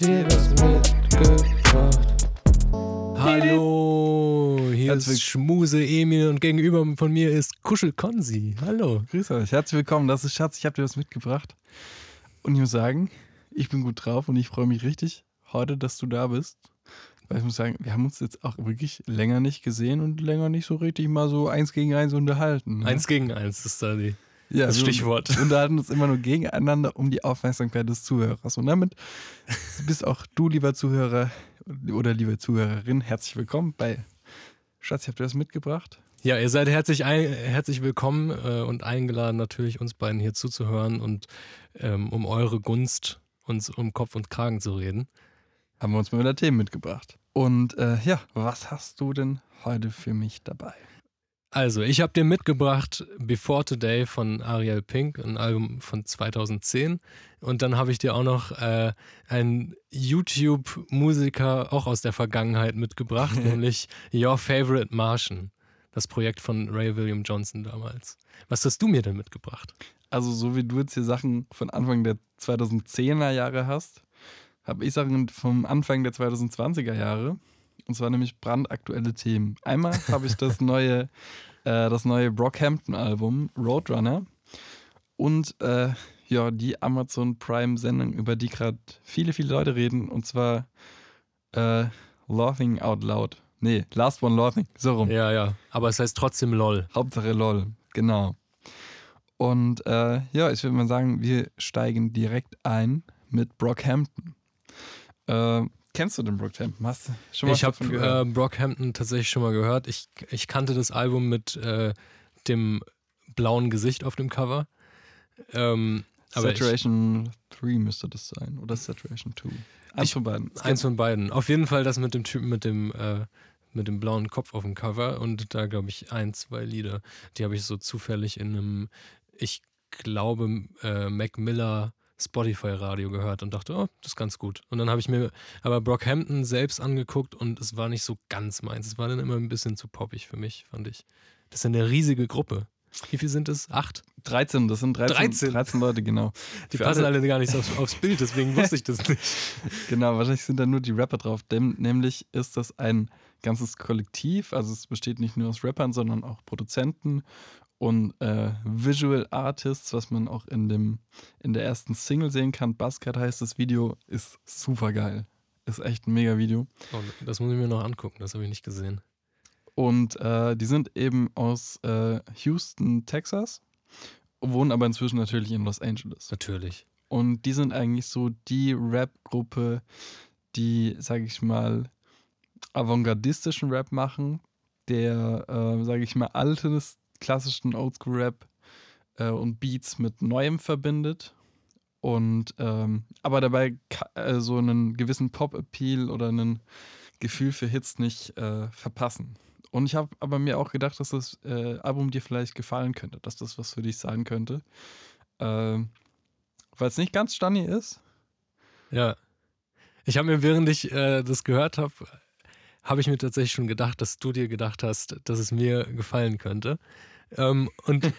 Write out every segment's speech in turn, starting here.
dir was mitgebracht. Hallo, hier Herzlich- ist Schmuse Emil und gegenüber von mir ist Kuschel Konzi. Hallo. Grüß euch, herzlich willkommen. Das ist Schatz, ich habe dir was mitgebracht. Und ich muss sagen, ich bin gut drauf und ich freue mich richtig heute, dass du da bist. Weil ich muss sagen, wir haben uns jetzt auch wirklich länger nicht gesehen und länger nicht so richtig mal so eins gegen eins unterhalten. ne? Eins gegen eins ist da die, ja, das wir Stichwort. unterhalten uns immer nur gegeneinander um die Aufmerksamkeit des Zuhörers. Und damit bist auch du, lieber Zuhörer oder liebe Zuhörerin, herzlich willkommen bei Schatz, ich habe dir was mitgebracht. Ja, ihr seid herzlich, ein, herzlich willkommen äh, und eingeladen, natürlich uns beiden hier zuzuhören und ähm, um eure Gunst uns um Kopf und Kragen zu reden. haben wir uns mal wieder Themen mitgebracht. Und äh, ja, was hast du denn heute für mich dabei? Also, ich habe dir mitgebracht Before Today von Ariel Pink, ein Album von 2010. Und dann habe ich dir auch noch äh, einen YouTube-Musiker auch aus der Vergangenheit mitgebracht, nämlich Your Favorite Martian, das Projekt von Ray William Johnson damals. Was hast du mir denn mitgebracht? Also, so wie du jetzt hier Sachen von Anfang der 2010er Jahre hast, habe ich Sachen vom Anfang der 2020er Jahre. Und zwar nämlich brandaktuelle Themen. Einmal habe ich das neue, äh, das neue Brockhampton-Album Roadrunner und äh, ja, die Amazon Prime-Sendung, über die gerade viele, viele Leute reden. Und zwar äh, Laughing Out Loud. Nee, Last One Laughing, so rum. Ja, ja, aber es heißt trotzdem LOL. Hauptsache LOL, genau. Und äh, ja, ich würde mal sagen, wir steigen direkt ein mit Brockhampton. Äh, kennst du den Brockhampton? Hast du schon mal Ich habe äh, Brockhampton tatsächlich schon mal gehört. Ich, ich kannte das Album mit äh, dem blauen Gesicht auf dem Cover. Ähm, ich, Saturation 3 müsste das sein. Oder Saturation 2. Eins Ich- von beiden. Eins von beiden. Auf jeden Fall das mit dem Typen mit dem, äh, mit dem blauen Kopf auf dem Cover und da glaube ich ein, zwei Lieder. Die habe ich so zufällig in einem, ich glaube, äh, Mac Miller Spotify-Radio gehört und dachte, oh, das ist ganz gut. Und dann habe ich mir aber Brockhampton selbst angeguckt und es war nicht so ganz meins. Es war dann immer ein bisschen zu poppig für mich, fand ich. Das ist eine riesige Gruppe. Wie viel sind es? Acht? 13, das sind 13, 13. 13 Leute, genau. Die Für passen alle- alle gar nicht aufs, aufs Bild, deswegen wusste ich das nicht. Genau, wahrscheinlich sind da nur die Rapper drauf. Dem, nämlich ist das ein ganzes Kollektiv. Also es besteht nicht nur aus Rappern, sondern auch Produzenten und äh, Visual Artists, was man auch in, dem, in der ersten Single sehen kann. Buzzcut heißt das Video, ist super geil. Ist echt ein mega Video. Oh, das muss ich mir noch angucken, das habe ich nicht gesehen. Und äh, die sind eben aus äh, Houston, Texas, wohnen aber inzwischen natürlich in Los Angeles. Natürlich. Und die sind eigentlich so die Rap-Gruppe, die, sage ich mal, avantgardistischen Rap machen, der, äh, sage ich mal, altes, klassischen Oldschool-Rap äh, und Beats mit Neuem verbindet. Und ähm, aber dabei äh, so einen gewissen Pop-Appeal oder ein Gefühl für Hits nicht äh, verpassen. Und ich habe aber mir auch gedacht, dass das äh, Album dir vielleicht gefallen könnte, dass das was für dich sein könnte. Ähm, weil es nicht ganz Stunny ist. Ja. Ich habe mir, während ich äh, das gehört habe, habe ich mir tatsächlich schon gedacht, dass du dir gedacht hast, dass es mir gefallen könnte. Ähm, und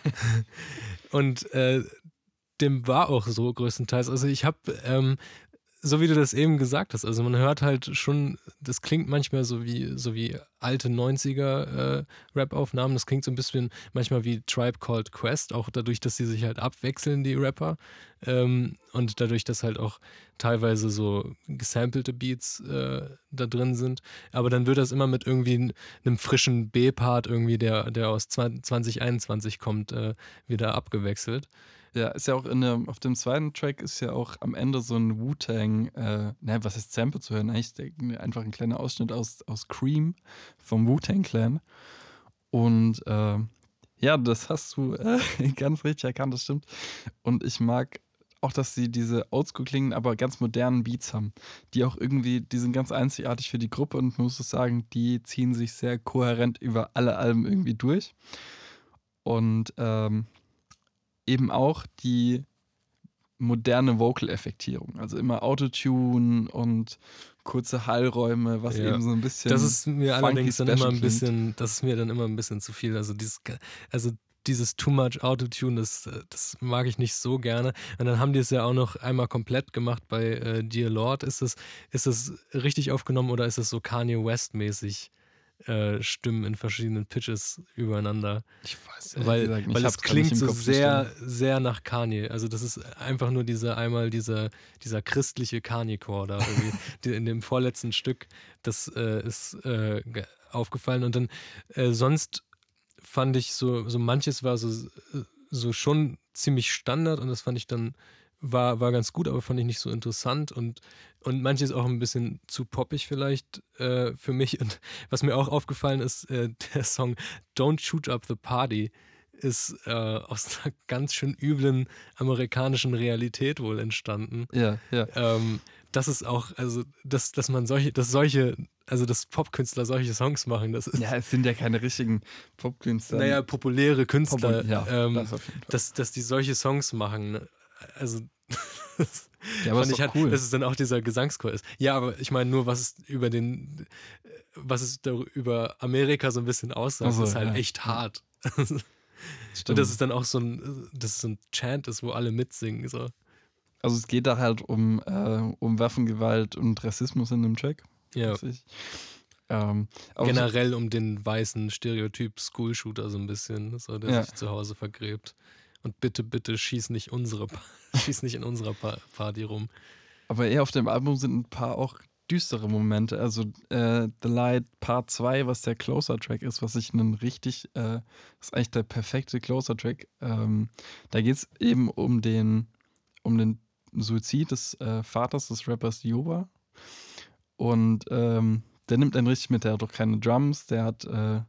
und äh, dem war auch so größtenteils. Also ich habe, ähm, so wie du das eben gesagt hast, also man hört halt schon, das klingt manchmal so wie, so wie alte 90er äh. Das klingt so ein bisschen manchmal wie Tribe Called Quest, auch dadurch, dass sie sich halt abwechseln, die Rapper. Ähm, und dadurch, dass halt auch teilweise so gesampelte Beats äh, da drin sind. Aber dann wird das immer mit irgendwie einem frischen B-Part, irgendwie, der, der aus 20, 2021 kommt, äh, wieder abgewechselt. Ja, ist ja auch in der, auf dem zweiten Track ist ja auch am Ende so ein Wu-Tang, äh, ne, was ist Sample zu hören? Eigentlich der- einfach ein kleiner Ausschnitt aus, aus Cream vom Wu-Tang Clan. Und äh, ja, das hast du äh, ganz richtig erkannt, das stimmt. Und ich mag auch, dass sie diese oldschool klingen, aber ganz modernen Beats haben, die auch irgendwie, die sind ganz einzigartig für die Gruppe und man muss sagen, die ziehen sich sehr kohärent über alle Alben irgendwie durch. Und ähm, eben auch die moderne Vocal-Effektierung. Also immer Autotune und kurze Hallräume, was Ja. eben so ein bisschen. Das ist mir allerdings dann immer ein klingt. bisschen, das ist mir dann immer ein bisschen zu viel. Also dieses, also dieses Too Much Autotune, das, das mag ich nicht so gerne. Und dann haben die es ja auch noch einmal komplett gemacht bei äh, Dear Lord. Ist es ist das richtig aufgenommen oder ist es so Kanye West-mäßig? Äh, Stimmen in verschiedenen Pitches übereinander. Ich weiß weil, gesagt nicht. weil es klingt so Kopf, sehr, Stimme. sehr nach Kanye. Also das ist einfach nur dieser einmal dieser, dieser christliche Kanye-Chor da in dem vorletzten Stück. Das äh, ist äh, ge- aufgefallen. Und dann äh, sonst fand ich so, so manches war so, so schon ziemlich Standard und das fand ich dann war, war ganz gut, aber fand ich nicht so interessant und, und manches auch ein bisschen zu poppig vielleicht äh, für mich. Und was mir auch aufgefallen ist, äh, der Song Don't Shoot Up the Party ist äh, aus einer ganz schön üblen amerikanischen Realität wohl entstanden. Ja, ja. Ähm, das ist auch, also, dass, dass man solche, dass solche, also dass Popkünstler solche Songs machen, das ist, Ja, es sind ja keine richtigen Popkünstler. naja, populäre Künstler, ja, ähm, das dass, dass die solche Songs machen. Also, ja, aber fand ich halt, cool. dass es dann auch dieser Gesangschor ist. Ja, aber ich meine nur, was es über den, was es über Amerika so ein bisschen aussagt, Ach so, ist halt ja. echt hart. Stimmt. Und dass es dann auch so ein, dass es so ein Chant ist, wo alle mitsingen. So. also es geht da halt um, äh, um Waffengewalt und Rassismus in dem Track. Ja. Ähm, aber so- Generell um den weißen Stereotyp School-Shooter so ein bisschen, so, der Ja. sich zu Hause vergräbt. Und bitte, bitte schieß nicht unsere, schieß nicht in unserer Pa- Party rum. Aber eher auf dem Album sind ein paar auch düstere Momente. Also äh, The Light Part 2, was der Closer-Track ist, was ich einen richtig, äh, ist eigentlich der perfekte Closer-Track. Ähm, da geht es eben um den, um den Suizid des äh, Vaters des Rappers Yoba. Und ähm, der nimmt einen richtig mit, der hat auch keine Drums, der hat äh,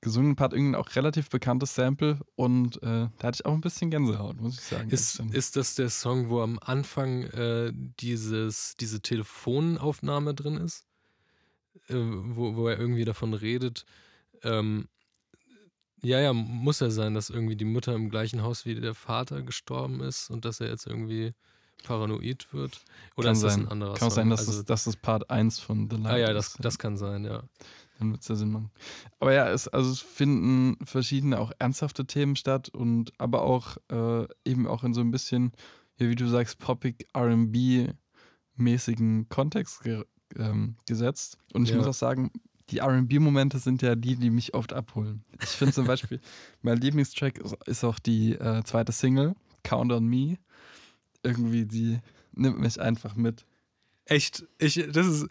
gesungen, hat irgendwie auch relativ bekanntes Sample und äh, da hatte ich auch ein bisschen Gänsehaut, muss ich sagen. Ist, ist das der Song, wo am Anfang äh, dieses, diese Telefonaufnahme drin ist? Äh, wo, wo er irgendwie davon redet. Ähm, ja, ja, muss ja sein, dass irgendwie die Mutter im gleichen Haus wie der Vater gestorben ist und dass er jetzt irgendwie paranoid wird. Oder Kann ist das sein. ein anderer Kann Song? sein, dass, also, es, dass es Part 1 von The Light ah ja, ist. das, das kann sein, ja. Dann wird es ja Sinn machen. Aber ja, es, also es finden verschiedene auch ernsthafte Themen statt und aber auch äh, eben auch in so ein bisschen, ja, wie du sagst, poppig RB-mäßigen Kontext ge ähm, gesetzt. Und ich Ja. muss auch sagen, die RB-Momente sind ja die, die mich oft abholen. Ich finde zum Beispiel, mein Lieblingstrack ist, auch die äh, zweite Single, Count on Me. Irgendwie, die nimmt mich einfach mit. Echt, ich, das ist,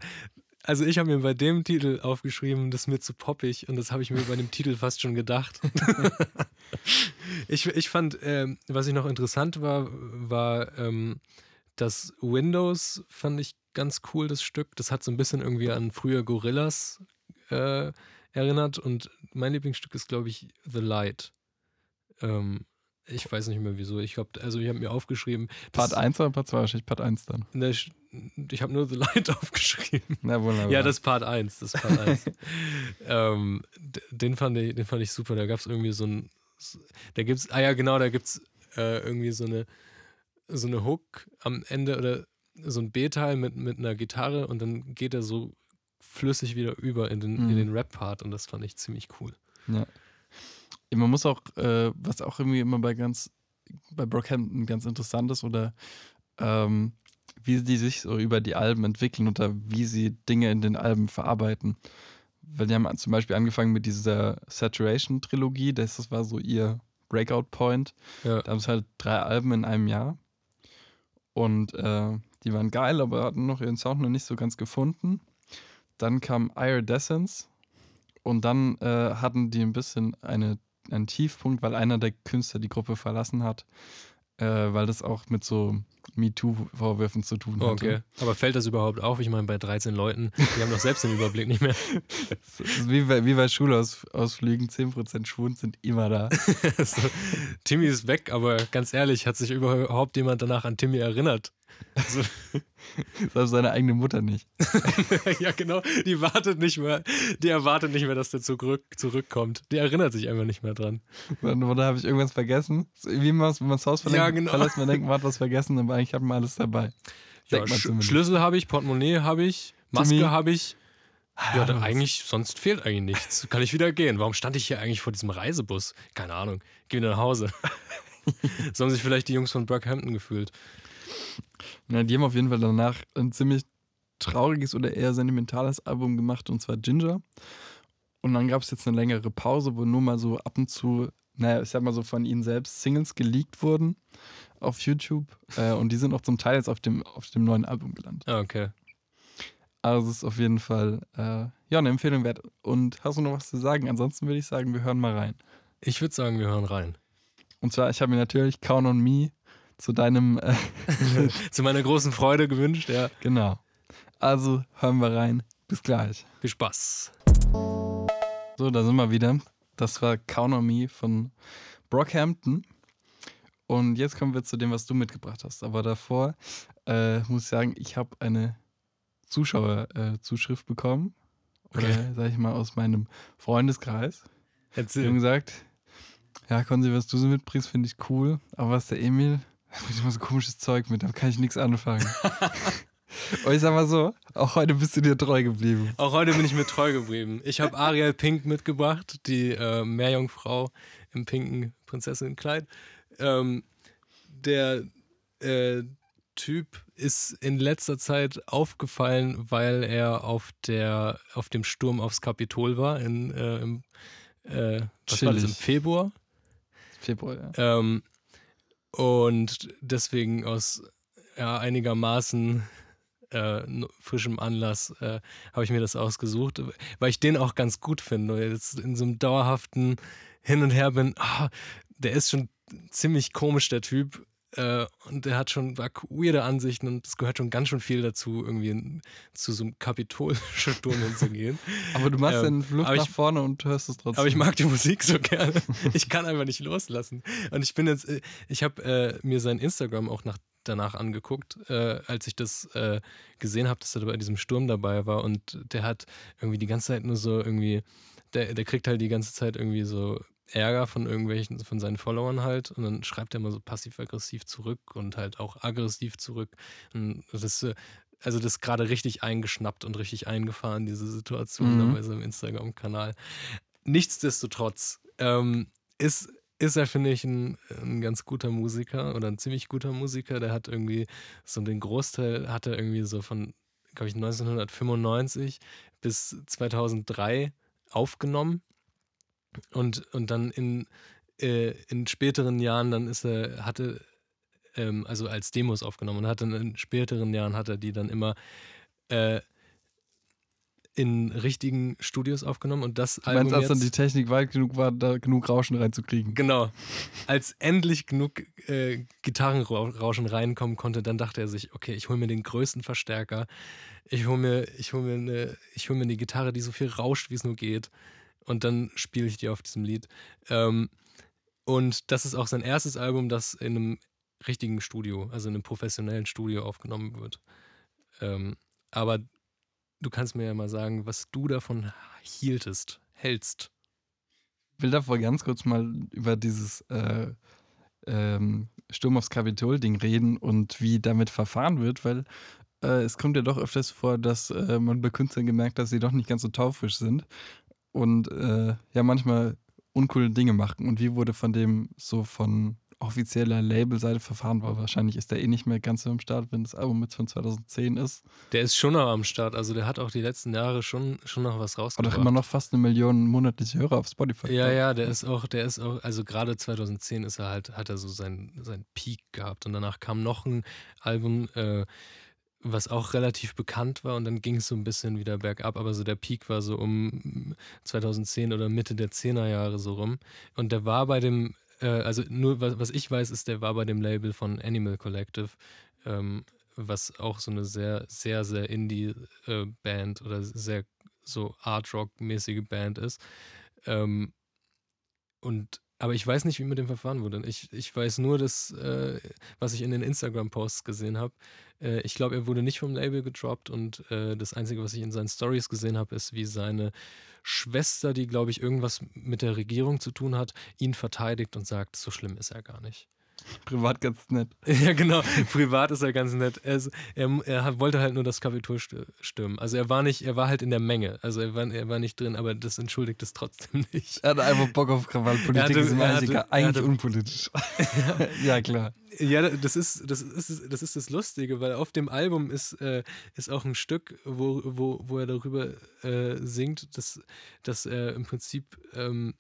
also ich habe mir bei dem Titel aufgeschrieben, das ist mir zu poppig und das habe ich mir bei dem Titel fast schon gedacht. ich, ich fand, ähm, was ich noch interessant war, war ähm, das Windows, fand ich ganz cool, das Stück. Das hat so ein bisschen irgendwie an früher Gorillas äh, erinnert und mein Lieblingsstück ist, glaube ich, The Light. Ähm, ich weiß nicht mehr wieso. Ich glaube, also ich habe mir aufgeschrieben. Part das- 1 oder Part 2? Wahrscheinlich Part 1 dann. Ne, ich ich habe nur The Light aufgeschrieben. Na, wunderbar. Ja, das ist Part 1. Das ist Part 1. ähm, den, fand ich, den fand ich super. Da gab es irgendwie so ein. Da gibt's, ah ja, genau, da gibt es äh, irgendwie so eine, so eine Hook am Ende oder so ein B-Teil mit, mit einer Gitarre und dann geht er so flüssig wieder über in den, in Mhm. den Rap-Part und das fand ich ziemlich cool. Ja. Man muss auch, äh, was auch irgendwie immer bei ganz, bei Brockhampton ganz interessant ist, oder ähm, wie die sich so über die Alben entwickeln oder wie sie Dinge in den Alben verarbeiten. Weil die haben zum Beispiel angefangen mit dieser Saturation-Trilogie, das das war so ihr Breakout-Point. Ja. Da haben sie halt drei Alben in einem Jahr. Und äh, die waren geil, aber hatten noch ihren Sound noch nicht so ganz gefunden. Dann kam Iridescence und dann äh, hatten die ein bisschen eine, einen Tiefpunkt, weil einer der Künstler die Gruppe verlassen hat, äh, weil das auch mit so MeToo-Vorwürfen zu tun hatte. okay. Aber fällt das überhaupt auf? Ich meine, bei 13 Leuten, die haben doch selbst den Überblick nicht mehr. Wie bei, wie bei Schulausflügen, 10% Schwund sind immer da. so, Timmy ist weg, aber ganz ehrlich, hat sich überhaupt jemand danach an Timmy erinnert? Also, Selbst seine eigene Mutter nicht. ja, genau. Die wartet nicht mehr, die erwartet nicht mehr, dass der zurück, zurückkommt. Die erinnert sich einfach nicht mehr dran. Dann, oder habe ich irgendwas vergessen? So, Wie man, wenn man das Haus verlässt, Ja, genau. verlässt, man denkt, man hat was vergessen, aber eigentlich hat man alles dabei. Ja, Sch zumindest. Schlüssel habe ich, Portemonnaie habe ich, Maske habe ich. Ja, dann eigentlich, sonst fehlt eigentlich nichts. Kann ich wieder gehen. Warum stand ich hier eigentlich vor diesem Reisebus? Keine Ahnung. Geh wieder nach Hause. so haben sich vielleicht die Jungs von Brockhampton gefühlt. Na, die haben auf jeden Fall danach ein ziemlich trauriges oder eher sentimentales Album gemacht, und zwar Ginger. Und dann gab es jetzt eine längere Pause, wo nur mal so ab und zu, naja, ich sag mal so von ihnen selbst Singles geleakt wurden auf YouTube. Äh, und die sind auch zum Teil jetzt auf dem, auf dem neuen Album gelandet. Ah, okay. Also es ist auf jeden Fall äh, ja eine Empfehlung wert. Und hast du noch was zu sagen? Ansonsten würde ich sagen, wir hören mal rein. Ich würde sagen, wir hören rein. Und zwar, ich habe mir natürlich Count on Me zu deinem, äh, Zu meiner großen Freude gewünscht, ja. genau. Also hören wir rein. Bis gleich. Viel Spaß. So, da sind wir wieder. Das war Me von Brockhampton. Und jetzt kommen wir zu dem, was du mitgebracht hast. Aber davor äh, muss ich sagen, ich habe eine Zuschauerzuschrift bekommen. Oder Okay. sag ich mal aus meinem Freundeskreis. Die haben Erzähl. gesagt, ja, Konzi, was du so mitbringst, finde ich cool. Aber was der Emil, der bringt immer so komisches Zeug mit, da kann ich nichts anfangen. Und ich sag mal so, auch heute bist du dir treu geblieben. Auch heute bin ich mir treu geblieben. Ich habe Ariel Pink mitgebracht, die äh, Meerjungfrau im pinken Prinzessinnenkleid. Ähm, der äh, Typ ist in letzter Zeit aufgefallen, weil er auf, der, auf dem Sturm aufs Kapitol war in, äh, im, äh, was war das, im. Februar. Februar, ja. Ähm, und deswegen aus ja, einigermaßen äh, frischem Anlass äh, habe ich mir das ausgesucht, weil ich den auch ganz gut finde. Jetzt in so einem dauerhaften Hin und Her bin, ah, der ist schon ziemlich komisch, der Typ. Äh, und der hat schon weirde Ansichten und es gehört schon ganz schön viel dazu, irgendwie in, zu so einem Kapitolsturm hinzugehen. Aber du machst ähm, den Flucht nach ich- vorne und hörst es trotzdem. Aber ich mag die Musik so gerne. Ich kann einfach nicht loslassen. Und ich bin jetzt, äh, ich habe äh, mir sein Instagram auch nach, danach angeguckt, äh, als ich das äh, gesehen habe, dass er bei diesem Sturm dabei war. Und der hat irgendwie die ganze Zeit nur so irgendwie, der, der kriegt halt die ganze Zeit irgendwie so Ärger von irgendwelchen, von seinen Followern halt. Und dann schreibt er immer so passiv-aggressiv zurück und halt auch aggressiv zurück. Und das, äh, also das ist gerade richtig eingeschnappt und richtig eingefahren, diese Situation Mhm. da bei seinem Instagram-Kanal. Nichtsdestotrotz ähm, ist, ist er, finde ich, ein, ein ganz guter Musiker oder ein ziemlich guter Musiker. Der hat irgendwie so den Großteil, hat er irgendwie so von, glaube ich, 1995 bis 2003 aufgenommen. Und, und dann in, äh, in späteren Jahren, dann ist er, hatte, ähm, also als Demos aufgenommen und hat dann in späteren Jahren hat er die dann immer äh, in richtigen Studios aufgenommen und das du meinst, Album als dann jetzt- die Technik weit genug war, da genug Rauschen reinzukriegen. Genau. Als endlich genug äh, Gitarrenrauschen reinkommen konnte, dann dachte er sich, okay, ich hole mir den größten Verstärker. Ich hole mir, ich hol mir, eine, ich hol mir eine Gitarre, die so viel rauscht, wie es nur geht. Und dann spiele ich die auf diesem Lied. Ähm, und das ist auch sein erstes Album, das in einem richtigen Studio, also in einem professionellen Studio aufgenommen wird. Ähm, aber du kannst mir ja mal sagen, was du davon hieltest, hältst. Ich will davor ganz kurz mal über dieses äh, ähm, Sturm aufs Kapitol-Ding reden und wie damit verfahren wird, weil äh, es kommt ja doch öfters vor, dass äh, man bei Künstlern gemerkt dass sie doch nicht ganz so taufrisch sind und äh, ja manchmal uncoole Dinge machen. Und wie wurde von dem so von offizieller Labelseite verfahren war? Wahrscheinlich ist der eh nicht mehr ganz so am Start, wenn das Album jetzt von 2010 ist. Der ist schon noch am Start. Also der hat auch die letzten Jahre schon, schon noch was rausgebracht. doch immer noch fast eine Million monatliche Hörer auf Spotify. Ja, ja, der ist auch, der ist auch, also gerade 2010 ist er halt, hat er so seinen, seinen Peak gehabt und danach kam noch ein Album, äh, was auch relativ bekannt war und dann ging es so ein bisschen wieder bergab, aber so der Peak war so um 2010 oder Mitte der 10er Jahre so rum und der war bei dem, äh, also nur was, was ich weiß, ist, der war bei dem Label von Animal Collective, ähm, was auch so eine sehr, sehr, sehr Indie-Band oder sehr so Art-Rock-mäßige Band ist. Ähm, und aber ich weiß nicht, wie mit dem Verfahren wurde. Ich, ich weiß nur, dass, äh, was ich in den Instagram-Posts gesehen habe. Äh, ich glaube, er wurde nicht vom Label gedroppt und äh, das Einzige, was ich in seinen Stories gesehen habe, ist, wie seine Schwester, die, glaube ich, irgendwas mit der Regierung zu tun hat, ihn verteidigt und sagt, so schlimm ist er gar nicht. Privat ganz nett. Ja, genau. Privat ist er ganz nett. Er, ist, er, er wollte halt nur das Kapitol st- stürmen. Also er war nicht, er war halt in der Menge. Also er war, er war nicht drin, aber das entschuldigt es trotzdem nicht. Er hatte einfach Bock auf Krawall. Politik Er hatte- ist ihm eigentlich, hatte- eigentlich hatte- unpolitisch. ja, klar. Ja, das ist das, ist, das ist das Lustige, weil auf dem Album ist, äh, ist auch ein Stück, wo, wo, wo er darüber äh, singt, dass, dass er im Prinzip ähm,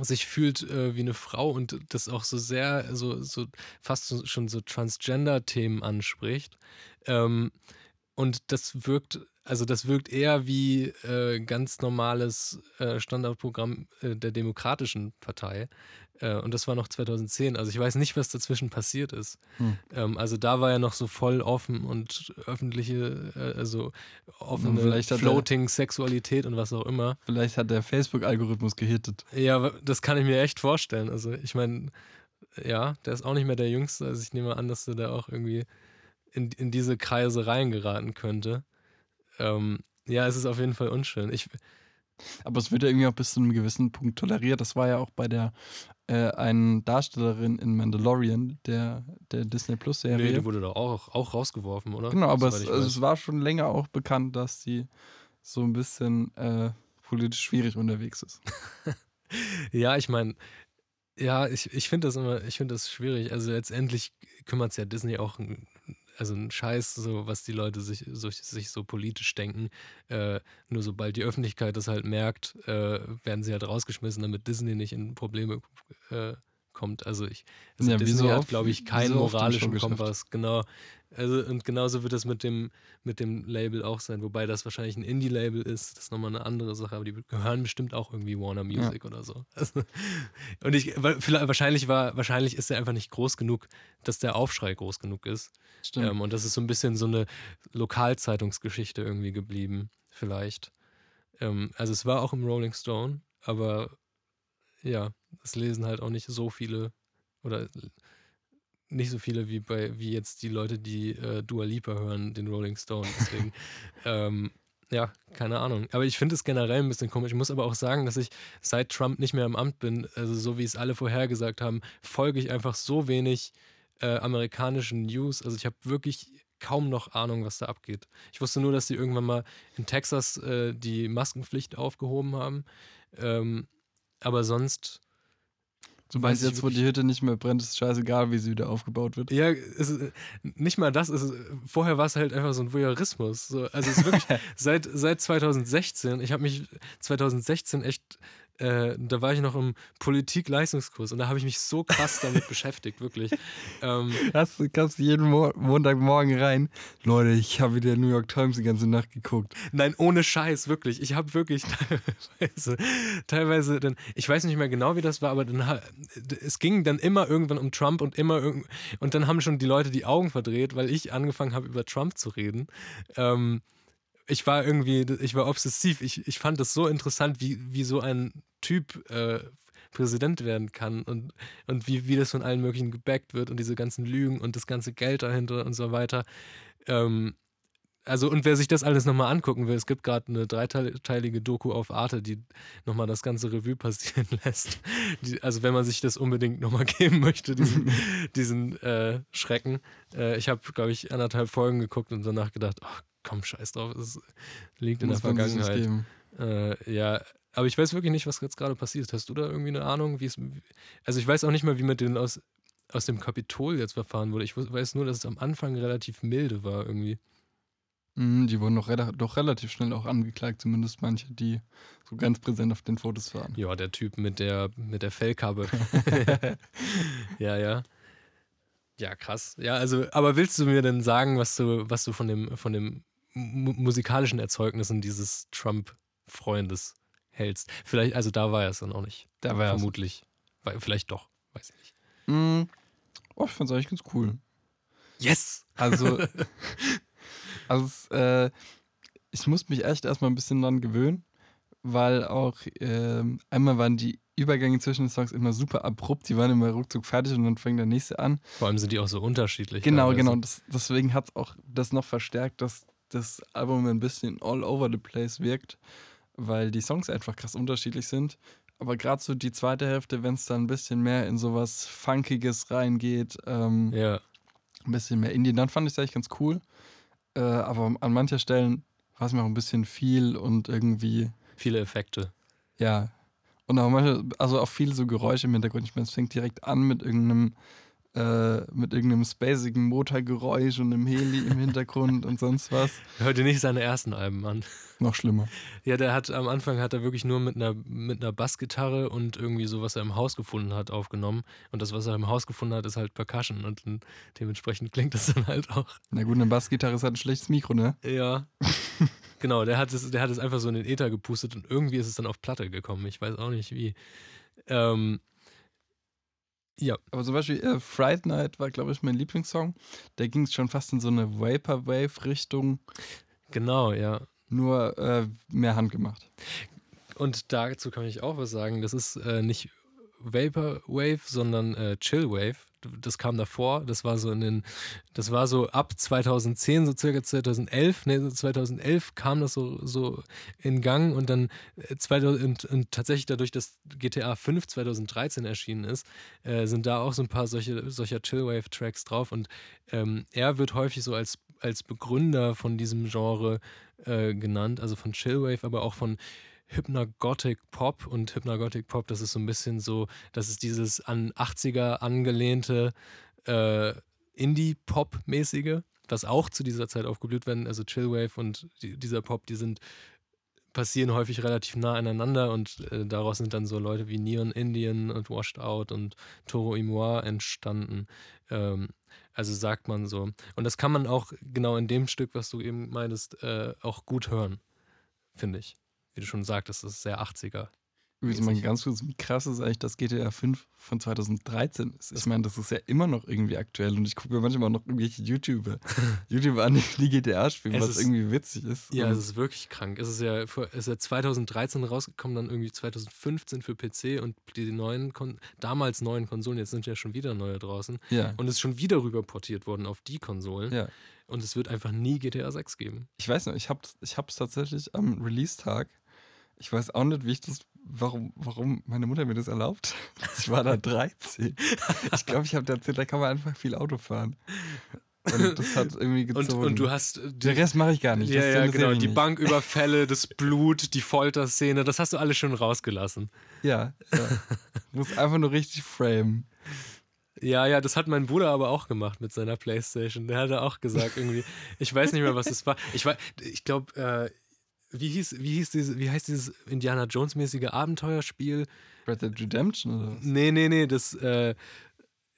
sich fühlt äh, wie eine Frau und das auch so sehr, so, so fast schon so Transgender-Themen anspricht. Ähm, und das wirkt, also das wirkt eher wie äh, ganz normales äh, Standardprogramm äh, der Demokratischen Partei. Äh, und das war noch 2010. Also ich weiß nicht, was dazwischen passiert ist. Hm. Ähm, also da war er noch so voll offen und öffentliche, äh, also offene vielleicht Floating, Sexualität und was auch immer. Vielleicht hat der Facebook-Algorithmus gehittet. Ja, das kann ich mir echt vorstellen. Also ich meine, ja, der ist auch nicht mehr der Jüngste. Also ich nehme an, dass er da auch irgendwie in, in diese Kreise reingeraten könnte. Ähm, ja, es ist auf jeden Fall unschön. Ich, Aber es wird ja irgendwie auch bis zu einem gewissen Punkt toleriert. Das war ja auch bei der äh, einen Darstellerin in Mandalorian, der, der Disney Plus nee, die wurde doch auch, auch rausgeworfen, oder? genau, aber es, also es war schon länger auch bekannt, dass sie so ein bisschen äh, politisch schwierig unterwegs ist. Ja, ich meine, ja, ich, ich finde das immer, ich finde das schwierig. Also letztendlich kümmert es ja Disney auch, also ein Scheiß, so was die Leute sich so, sich so politisch denken. Äh, nur sobald die Öffentlichkeit das halt merkt, äh, werden sie halt rausgeschmissen, damit Disney nicht in Probleme äh, kommt. Also ich, also Ja, Disney so hat, glaube ich, keinen so moralischen. Kompass. Genau. Also und genauso wird das mit dem mit dem Label auch sein, wobei das wahrscheinlich ein Indie-Label ist. Das ist nochmal eine andere Sache, aber die gehören bestimmt auch irgendwie Warner Music oder so. Also, und ich, weil- vielleicht, wahrscheinlich war, wahrscheinlich ist er einfach nicht groß genug, dass der Aufschrei groß genug ist. Stimmt. Ähm, und das ist so ein bisschen so eine Lokalzeitungsgeschichte irgendwie geblieben, vielleicht. Ähm, also es war auch im Rolling Stone, aber ja, es lesen halt auch nicht so viele oder nicht so viele wie bei wie jetzt die Leute, die äh, Dua Lipa hören, den Rolling Stone. Deswegen, ähm, ja, keine Ahnung. Aber ich finde es generell ein bisschen komisch. Ich muss aber auch sagen, dass ich seit Trump nicht mehr im Amt bin, also so wie es alle vorhergesagt haben, folge ich einfach so wenig äh, amerikanischen News. Also ich habe wirklich kaum noch Ahnung, was da abgeht. Ich wusste nur, dass sie irgendwann mal in Texas äh, die Maskenpflicht aufgehoben haben. Ähm, aber sonst du meinst jetzt, wo die Hütte nicht mehr brennt, ist scheißegal, wie sie wieder aufgebaut wird. Ja, es nicht mal das. Es ist, vorher war es halt einfach so ein Voyeurismus. So, also es ist wirklich seit, seit 2016. Ich habe mich 2016 echt, äh, da war ich noch im Politik-Leistungskurs und da habe ich mich so krass damit beschäftigt, wirklich. Ähm, Hast du kamst jeden Mo Montagmorgen rein. Leute, ich habe wieder New York Times die ganze Nacht geguckt. Nein, ohne Scheiß, wirklich. Ich habe wirklich teilweise, teilweise dann, ich weiß nicht mehr genau, wie das war, aber dann, es ging dann immer irgendwann um Trump und immer und dann haben schon die Leute die Augen verdreht, weil ich angefangen habe, über Trump zu reden. Ähm, ich war irgendwie, ich war obsessiv. Ich, ich fand das so interessant, wie, wie so ein Typ äh, Präsident werden kann und, und wie, wie das von allen möglichen gebackt wird und diese ganzen Lügen und das ganze Geld dahinter und so weiter. Ähm, also, und wer sich das alles nochmal angucken will, es gibt gerade eine dreiteilige Doku auf Arte, die nochmal das ganze Revue passieren lässt. Die, also, wenn man sich das unbedingt nochmal geben möchte, diesen, diesen äh, Schrecken. Äh, ich habe, glaube ich, anderthalb Folgen geguckt und danach gedacht, ach komm, scheiß drauf, es liegt in Muss der Vergangenheit. Äh, ja, aber ich weiß wirklich nicht, was jetzt gerade passiert. Hast du da irgendwie eine Ahnung, wie es. Also ich weiß auch nicht mal, wie mit denen aus, aus dem Kapitol jetzt verfahren wurde. Ich weiß nur, dass es am Anfang relativ milde war irgendwie. Mhm, die wurden doch, doch relativ schnell auch angeklagt, zumindest manche, die so ganz präsent auf den Fotos waren. Ja, der Typ mit der, mit der Fellkappe. ja, ja. Ja, krass. Ja, also, aber willst du mir denn sagen, was du, was du von dem, von dem musikalischen Erzeugnissen dieses Trump-Freundes hältst? Vielleicht, also da war er es dann auch nicht. Da war. Vermutlich. Weil- Vielleicht doch, weiß ich nicht. Mhm. Oh, ich fand's eigentlich ganz cool. Yes! Also, also es, äh, ich muss mich echt erstmal ein bisschen dran gewöhnen, weil auch ähm, einmal waren die Übergänge zwischen den Songs immer super abrupt, die waren immer ruckzuck fertig und dann fängt der nächste an. Vor allem sind die auch so unterschiedlich. Genau, teilweise. genau. Das, deswegen hat es auch das noch verstärkt, dass das Album ein bisschen all over the place wirkt, weil die Songs einfach krass unterschiedlich sind. Aber gerade so die zweite Hälfte, wenn es dann ein bisschen mehr in sowas Funkiges reingeht, ähm, Ja. ein bisschen mehr Indie, dann fand ich es eigentlich ganz cool. Äh, aber an mancher Stellen war es mir auch ein bisschen viel und irgendwie, Viele Effekte. ja. Und auch manche, also auch viele so Geräusche im Hintergrund. Ich meine, es fängt direkt an mit irgendeinem, äh, mit irgendeinem spacigen Motorgeräusch und einem Heli im Hintergrund und sonst was. Hör dir nicht seine ersten Alben an. Noch schlimmer. Ja, der hat am Anfang hat er wirklich nur mit einer, mit einer Bassgitarre und irgendwie so, was er im Haus gefunden hat, aufgenommen. Und das, was er im Haus gefunden hat, ist halt Percussion. Und dementsprechend klingt das dann halt auch. Na gut, eine Bassgitarre ist halt ein schlechtes Mikro, ne? Ja. genau, der hat, es, der hat es einfach so in den Äther gepustet und irgendwie ist es dann auf Platte gekommen. Ich weiß auch nicht wie. Ähm, ja, Aber zum Beispiel äh, Fright Night war, glaube ich, mein Lieblingssong. Da ging es schon fast in so eine Vaporwave-Richtung, genau, ja. nur äh, mehr handgemacht. Und dazu kann ich auch was sagen. Das ist äh, nicht Vaporwave, sondern äh, Chillwave. Das kam davor. Das war so in den, das war so ab 2010, so circa 2011. Ne, so 2011 kam das so, so in Gang und dann äh, 2000, und, und tatsächlich dadurch, dass GTA 5 2013 erschienen ist, äh, sind da auch so ein paar solche, solcher Chillwave-Tracks drauf. Und ähm, er wird häufig so als, als Begründer von diesem Genre äh, genannt, also von Chillwave, aber auch von Hypnagogic Pop und Hypnagogic Pop, das ist so ein bisschen so, das ist dieses an 80er angelehnte äh, Indie-Pop-mäßige, was auch zu dieser Zeit aufgeblüht werden. Also Chillwave und die, dieser Pop, die sind passieren häufig relativ nah aneinander und äh, daraus sind dann so Leute wie Neon Indian und Washed Out und Toro y Moi entstanden. Ähm, also sagt man so. Und das kann man auch genau in dem Stück, was du eben meinst, äh, auch gut hören, finde ich. Wie du schon sagtest, das ist sehr 80er. Übrigens mal ganz kurz, wie krass ist eigentlich, dass GTA 5 von 2013 ist. Ich meine, das ist ja immer noch irgendwie aktuell und ich gucke mir manchmal noch irgendwelche YouTuber, YouTuber an, die GTA spielen, Es was ist- irgendwie witzig ist. Ja, es ist wirklich krank. Es ist ja, es ist ja 2013 rausgekommen, dann irgendwie 2015 für PC und die neuen, Kon damals neuen Konsolen, jetzt sind ja schon wieder neue draußen. ja. Und es ist schon wieder rüber portiert worden auf die Konsolen. ja. Und es wird einfach nie GTA 6 geben. Ich weiß noch, ich hab's, ich hab's tatsächlich am Release-Tag. Ich weiß auch nicht, wie ich das, warum, warum meine Mutter mir das erlaubt. Ich war da 13. Ich glaube, ich habe erzählt, da kann man einfach viel Auto fahren. Und das hat irgendwie Und, gezogen. und du hast Den Rest mache ich gar nicht. ja, das ja, genau, mich die nicht. Banküberfälle, das Blut, die Folterszene, das hast du alles schon rausgelassen. Ja, ja. Du musst einfach nur richtig framen. Ja, ja, das hat mein Bruder aber auch gemacht mit seiner Playstation. Der hatte auch gesagt, irgendwie, ich weiß nicht mehr, was es war. Ich, ich glaube, äh, wie hieß, wie hieß diese, wie heißt dieses Indiana Jones-mäßige Abenteuerspiel? Red Dead Redemption oder was? Nee, nee, nee, das, äh,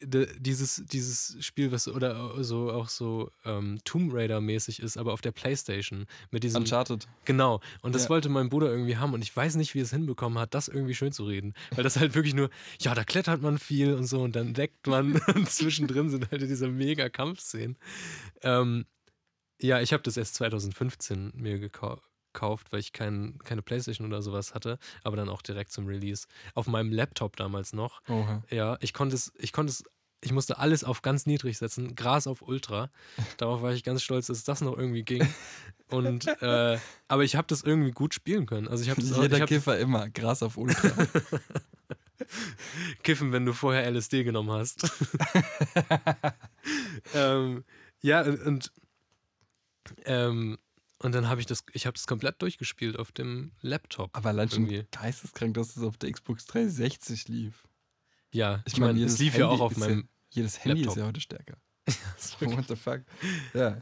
de, dieses, dieses Spiel, was oder so auch so ähm, Tomb Raider-mäßig ist, aber auf der Playstation. Mit diesem. Uncharted. Genau. Und das Ja. wollte mein Bruder irgendwie haben. Und ich weiß nicht, wie es hinbekommen hat, das irgendwie schön zu reden. Weil das halt wirklich nur, ja, da klettert man viel und so und dann deckt man. und zwischendrin sind halt diese mega Kampfszenen. Ähm, ja, ich habe das erst 2015 mir gekau- gekauft, weil ich kein, keine Playstation oder sowas hatte. Aber dann auch direkt zum Release. Auf meinem Laptop damals noch. Oha. Ja, ich konnte es, ich konnte es, ich musste alles auf ganz niedrig setzen, Gras auf Ultra. Darauf war ich ganz stolz, dass das noch irgendwie ging. Und äh, aber ich habe das irgendwie gut spielen können. Also ich habe ich Jeder hab Kiffer immer. Gras auf Ultra. kiffen, wenn du vorher LSD genommen hast. ähm, ja und und, ähm, und dann habe ich das, ich habe das komplett durchgespielt auf dem Laptop. Aber allein schon Irgendwie. geisteskrank, dass es auf der Xbox 360 lief. Ja, ich, Ich meine, es lief ja Handy auch auf meinem. Jedes Handy Laptop. ist ja heute stärker. What the fuck? Ja.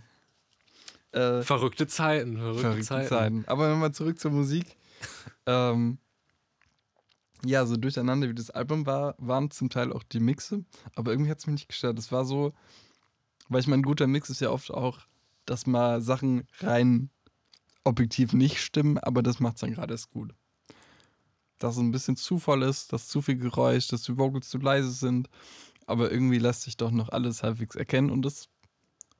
Äh, verrückte Zeiten, verrückte, verrückte Zeiten. Zeiten. Aber nochmal zurück zur Musik. ähm, ja, so durcheinander wie das Album war, waren zum Teil auch die Mixe. Aber irgendwie hat es mich nicht gestört. Es war so, weil ich meine, ein guter Mix ist ja oft auch, dass mal Sachen rein objektiv nicht stimmen, aber das macht es dann gerade erst gut. Dass es ein bisschen zu voll ist, dass zu viel Geräusch, dass die Vocals zu leise sind. Aber irgendwie lässt sich doch noch alles halbwegs erkennen und das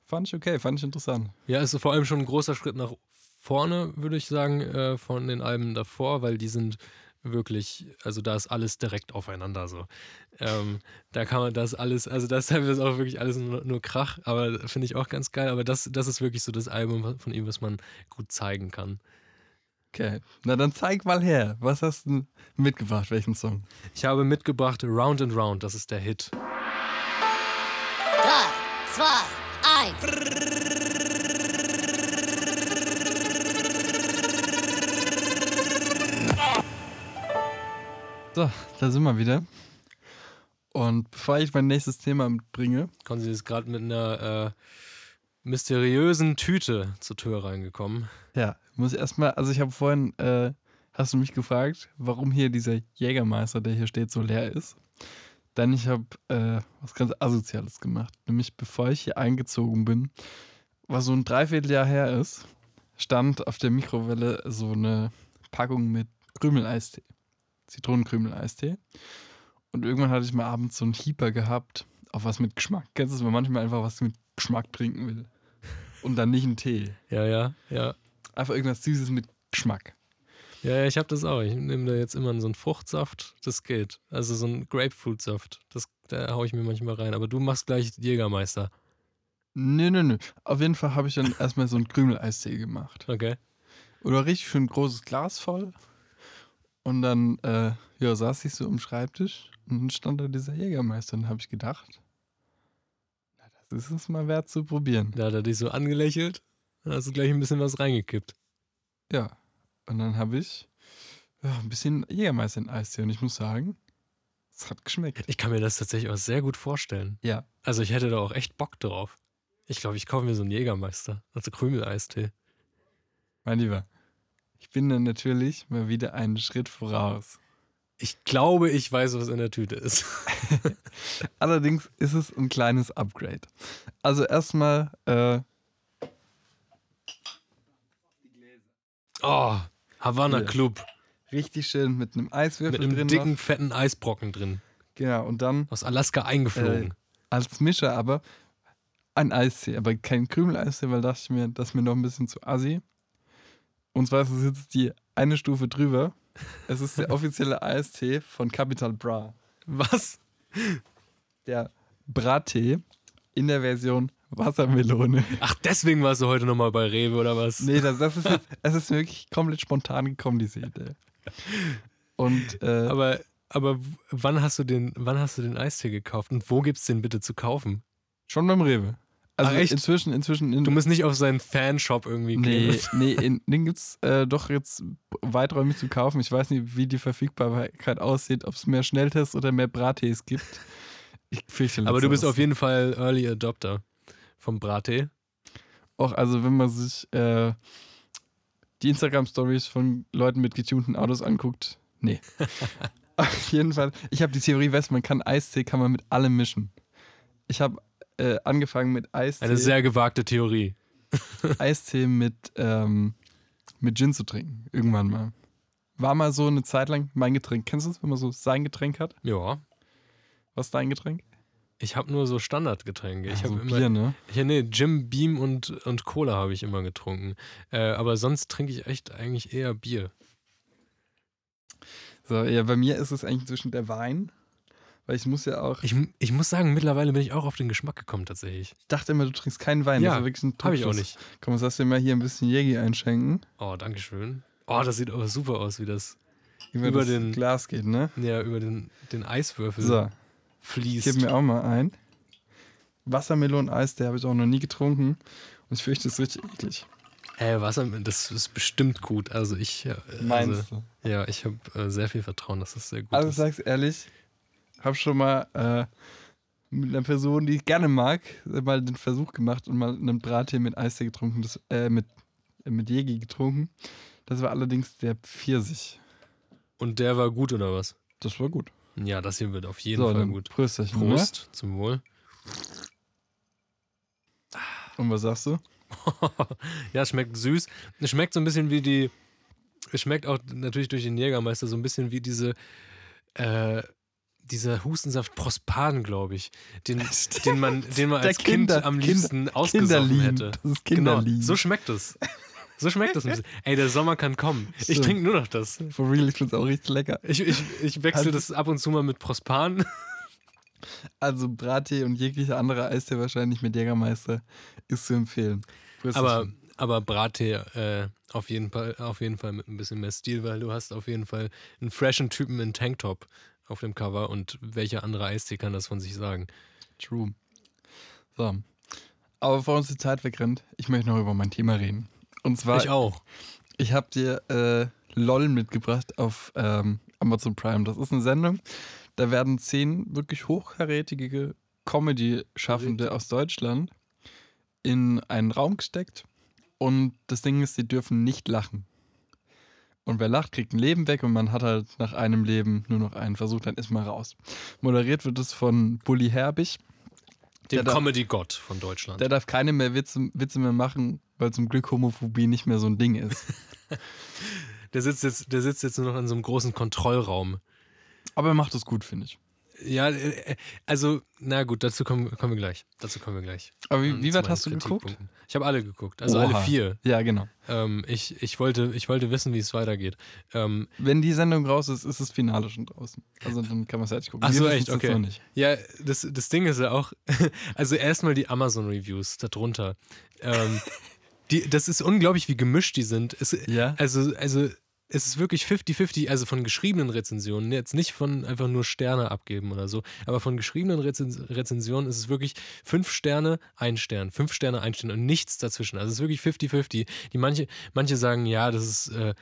fand ich okay, fand ich interessant. Ja, ist vor allem schon ein großer Schritt nach vorne, würde ich sagen, äh, von den Alben davor, weil die sind wirklich, also da ist alles direkt aufeinander so. Ähm, da kann man das alles, also das ist auch wirklich alles nur, nur Krach, aber finde ich auch ganz geil. Aber das, das ist wirklich so das Album von ihm, was man gut zeigen kann. Okay. Na dann zeig mal her. Was hast du mitgebracht? Welchen Song? Ich habe mitgebracht Round and Round, das ist der Hit. 3, 2, 1. So, da sind wir wieder. Und bevor ich mein nächstes Thema bringe, Sie jetzt gerade mit einer äh, mysteriösen Tüte zur Tür reingekommen. ja, muss ich erstmal, also ich habe vorhin, äh, hast du mich gefragt, warum hier dieser Jägermeister, der hier steht, so leer ist. Dann ich habe äh, was ganz Asoziales gemacht. Nämlich bevor ich hier eingezogen bin, was so ein Dreivierteljahr her ist, stand auf der Mikrowelle so eine Packung mit Krümeleistee. Zitronenkrümel-Eistee. Und irgendwann hatte ich mal abends so einen Hieper gehabt auf was mit Geschmack. Kennst du es, wenn man manchmal einfach was mit Geschmack trinken will? Und dann nicht einen Tee. Ja, ja, ja. Einfach irgendwas Süßes mit Geschmack. Ja, ja, ich habe das auch. Ich nehme da jetzt immer so einen Fruchtsaft, das geht. Also so einen Grapefruitsaft, das, da haue ich mir manchmal rein. Aber du machst gleich Jägermeister. Nö, nö, nö. Auf jeden Fall habe ich dann erstmal so einen Krümeleistee gemacht. Okay. Oder richtig schön großes Glas voll. Und dann äh, ja, saß ich so am Schreibtisch und dann stand da dieser Jägermeister. Und dann habe ich gedacht, na, das ist es mal wert zu probieren. Da hat er dich so angelächelt, dann hast du gleich ein bisschen was reingekippt. Ja. Und dann habe ich ja, ein bisschen Jägermeister in Eistee. Und ich muss sagen, es hat geschmeckt. Ich kann mir das tatsächlich auch sehr gut vorstellen. Ja. Also ich hätte da auch echt Bock drauf. Ich glaube, ich kaufe mir so einen Jägermeister, also Krümeleistee. Mein Lieber, ich bin dann natürlich mal wieder einen Schritt voraus. Ich glaube, ich weiß, was in der Tüte ist. Allerdings ist es ein kleines Upgrade. Also erstmal, äh, Oh, Havanna Hier. Club. richtig schön mit einem Eiswürfel Mit einem drin. dicken, noch. fetten Eisbrocken drin. Genau, und dann Aus Alaska eingeflogen. Äh, als Mischer aber ein Eistee, aber kein Krümel-Eistee, weil dachte ich mir, das ist mir noch ein bisschen zu assi. Und zwar ist es jetzt die eine Stufe drüber. Es ist der offizielle Eistee von Capital Bra. was? Der Brattee in der Version Wassermelone. Ach, deswegen warst du heute nochmal bei Rewe oder was? Nee, das, das ist jetzt, es ist wirklich komplett spontan gekommen, diese Idee. Und äh, Aber, aber wann hast du den, wann hast du den Eistee gekauft und wo gibt's den bitte zu kaufen? schon beim Rewe. Also Ach, echt? inzwischen, inzwischen in, Du musst nicht auf seinen Fanshop irgendwie Nee, gehen. nee in, den gibt es äh, doch jetzt weiträumig zu kaufen. Ich weiß nicht, wie die Verfügbarkeit aussieht, ob es mehr Schnelltests oder mehr Brattees gibt. Ich fürchte Aber du bist letzteres. auf jeden Fall Early Adopter vom Brattee. Auch also, wenn man sich äh, die Instagram-Stories von Leuten mit getunten Autos anguckt, nee. auf jeden Fall. Ich habe die Theorie, weißt du, man kann Eistee, kann man mit allem mischen. Ich habe äh, angefangen mit Eistee. Eine sehr gewagte Theorie. Eistee mit, ähm, mit Gin zu trinken. Irgendwann mal. War mal so eine Zeit lang mein Getränk. Kennst du das, wenn man so sein Getränk hat? Ja. Was ist dein Getränk? Ich habe nur so Standardgetränke. Ich Ja, habe immer. Bier, ne? Ja, nee, Jim Beam und, und Cola habe ich immer getrunken. Äh, aber sonst trinke ich echt eigentlich eher Bier. So, ja, bei mir ist es eigentlich zwischen der Wein, weil ich muss ja auch. Ich, Ich, ich muss sagen, mittlerweile bin ich auch auf den Geschmack gekommen tatsächlich. dachte immer, du trinkst keinen Wein. Ja, das ist wirklich ein Habe ich auch nicht. Komm, du dir mal hier ein bisschen Jägi einschenken, Oh, Dankeschön. Oh, das sieht aber super aus, wie das über, Über das den- Glas geht, ne? ja, über den, den Eiswürfel So, ich fließt. gebe mir auch mal ein. Wassermeloneis, der habe ich auch noch nie getrunken. Und ich fürchte, es ist richtig eklig. Äh, Wasser, das ist bestimmt gut. Also ich, äh, Meinst also, du? ja, ich habe äh, sehr viel Vertrauen, dass das sehr gut Also ist. sag's ehrlich, habe schon mal äh, mit einer Person, die ich gerne mag, mal den Versuch gemacht und mal einen Brattee mit Eistee getrunken, das, äh, mit, äh, mit Jägi getrunken. Das war allerdings der Pfirsich. Und der war gut oder was? Das war gut. Ja, das hier wird auf jeden so, Fall gut. Prösterchen. Prost, zum Wohl. Ne? Und was sagst du? ja, es schmeckt süß. Es schmeckt so ein bisschen wie die. Es schmeckt auch natürlich durch den Jägermeister so ein bisschen wie diese. Äh, dieser Hustensaft Prospan, glaube ich, den, den, man, den man als Kind Kinder- am Kinder- liebsten ausgesoffen Kinderlean. hätte. Das ist Genau, Kinderlean. so schmeckt es. So schmeckt es ein bisschen. Ey, der Sommer kann kommen. Ich trinke nur noch das. For real, ich find's auch richtig lecker. Ich, ich, ich wechsle Also- das ab und zu mal mit Prospan. Also Brattee und jeglicher andere Eistee wahrscheinlich mit Jägermeister ist zu empfehlen. Aber aber Brattee äh, auf, jeden Fall, auf jeden Fall mit ein bisschen mehr Stil, weil du hast auf jeden Fall einen freshen Typen in Tanktop auf dem Cover und welcher andere Eistee kann das von sich sagen? True. So. Aber bevor uns die Zeit wegrennt, ich möchte noch über mein Thema reden. Und zwar, ich auch. ich habe dir äh, LOL mitgebracht auf ähm, Amazon Prime. Das ist eine Sendung, da werden zehn wirklich hochkarätige Comedy-Schaffende aus Deutschland in einen Raum gesteckt. Und das Ding ist, sie dürfen nicht lachen. Und wer lacht, kriegt ein Leben weg und man hat halt nach einem Leben nur noch einen Versuch, dann ist man raus. Moderiert wird es von Bully Herbig. Dem Der Comedy-Gott von Deutschland. Der darf keine mehr Witze, Witze mehr machen, weil zum Glück Homophobie nicht mehr so ein Ding ist. Der sitzt jetzt, der sitzt jetzt nur noch in so einem großen Kontrollraum. Aber er macht es gut, finde ich. Ja, äh, also, na gut, dazu kommen, kommen wir gleich. Dazu kommen wir gleich. Aber wie, Ähm, wie weit hast du geguckt? Ich habe alle geguckt, also Oha. alle vier. Ja, genau. Ähm, ich, ich, wollte, ich wollte wissen, wie es weitergeht. Ähm, Wenn die Sendung raus ist, ist das Finale schon draußen. Also dann kann man es fertig gucken. Ach so, Wir echt? Okay. noch nicht. ja, das, das Ding ist ja auch, also erstmal die Amazon-Reviews darunter. Ähm, die, das ist unglaublich, wie gemischt die sind. Es, Ja? Also, also es ist wirklich 50-50, also von geschriebenen Rezensionen, jetzt nicht von einfach nur Sterne abgeben oder so, aber von geschriebenen Rezens Rezensionen ist es wirklich fünf Sterne, ein Stern, fünf Sterne, ein Stern und nichts dazwischen. Also es ist wirklich 50-50. Die manche, manche sagen, ja, das ist. Äh,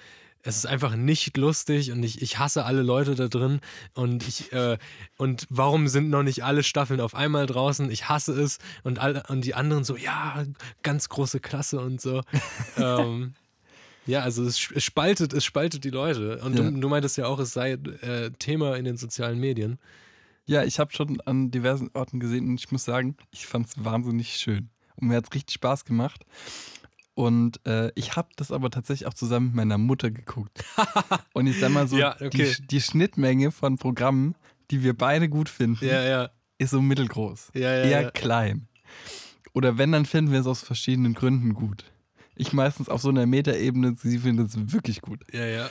es ist einfach nicht lustig und ich, ich hasse alle Leute da drin und ich äh, und warum sind noch nicht alle Staffeln auf einmal draußen? Ich hasse es und alle und die anderen so ja ganz große Klasse und so. ähm, ja, also es, spaltet, es spaltet die Leute. Und Ja. du, du meintest ja auch, es sei äh, Thema in den sozialen Medien. Ja, ich habe schon an diversen Orten gesehen und ich muss sagen, ich fand es wahnsinnig schön. Und mir hat es richtig Spaß gemacht. Und äh, ich habe das aber tatsächlich auch zusammen mit meiner Mutter geguckt. und ich sag mal so, Ja, okay. die, die Schnittmenge von Programmen, die wir beide gut finden, ja. ist so mittelgroß. Ja, ja, eher ja. klein. Oder wenn, dann finden wir es aus verschiedenen Gründen gut. Ich meistens auf so einer Metaebene, sie findet es wirklich gut. Ja, ja.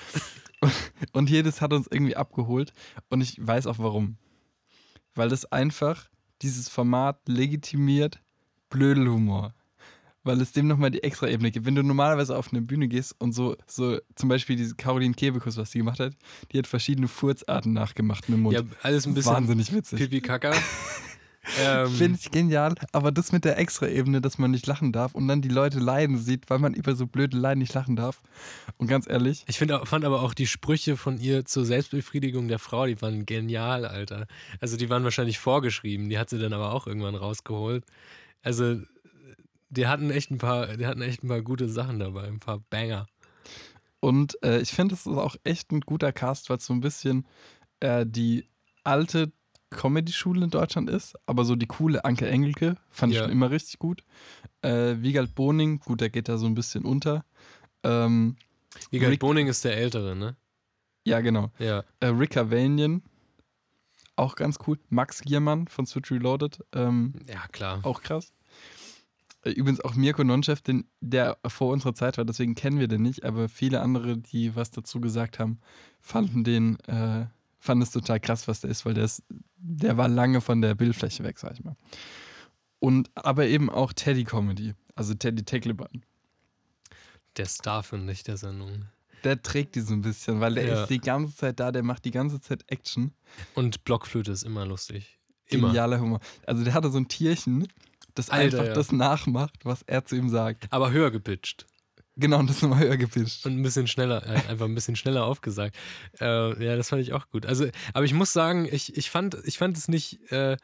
Und jedes hat uns irgendwie abgeholt und ich weiß auch warum. Weil das einfach dieses Format legitimiert Blödelhumor. Weil es dem nochmal die extra Ebene gibt. Wenn du normalerweise auf eine Bühne gehst und so, so zum Beispiel diese Caroline Kebekus, was die gemacht hat, die hat verschiedene Furzarten nachgemacht mit dem Mund. Ja, alles ein bisschen Wahnsinnig witzig. pipi kaka. ähm, Finde ich genial, aber das mit der Extra-Ebene, dass man nicht lachen darf und dann die Leute leiden sieht, weil man über so blöde Leiden nicht lachen darf. Und ganz ehrlich, ich find, fand aber auch die Sprüche von ihr zur Selbstbefriedigung der Frau, die waren genial, Alter. Also die waren wahrscheinlich vorgeschrieben, die hat sie dann aber auch irgendwann rausgeholt. Also die hatten echt ein paar, die hatten echt ein paar gute Sachen dabei, ein paar Banger. Und äh, ich finde, es ist auch echt ein guter Cast, weil es so ein bisschen äh, die alte Comedy-Schule in Deutschland ist, aber so die coole Anke Engelke fand ich Ja. schon immer richtig gut. Äh, Wiegald Boning, gut, der geht da so ein bisschen unter. Ähm, Wiegald Rick- Boning ist der Ältere, ne? ja, genau. Ja. Äh, Rick Avanian, auch ganz cool. Max Giermann von Switch Reloaded, ähm, Ja, klar. auch krass. Äh, Übrigens auch Mirko Nonchef, den, der vor unserer Zeit war, deswegen kennen wir den nicht, aber viele andere, die was dazu gesagt haben, fanden den, äh, fanden es total krass, was der ist, weil der ist, der war lange von der Bildfläche weg, sag ich mal. Und aber eben auch Teddy Comedy, also Teddy Teckleban. Der Star, finde ich, der Sendung. Der trägt die so ein bisschen, weil der Ja. ist die ganze Zeit da, der macht die ganze Zeit Action. Und Blockflöte ist immer lustig. Immer. Genialer Humor. Also der hatte so ein Tierchen, das Alter, einfach ja. das nachmacht, was er zu ihm sagt. Aber höher gepitcht. Genau, und das nochmal höher gepischt. Und ein bisschen schneller, äh, einfach ein bisschen schneller aufgesagt. Äh, ja, das fand ich auch gut. Also, aber ich muss sagen, ich, ich, fand, ich fand es nicht. Äh,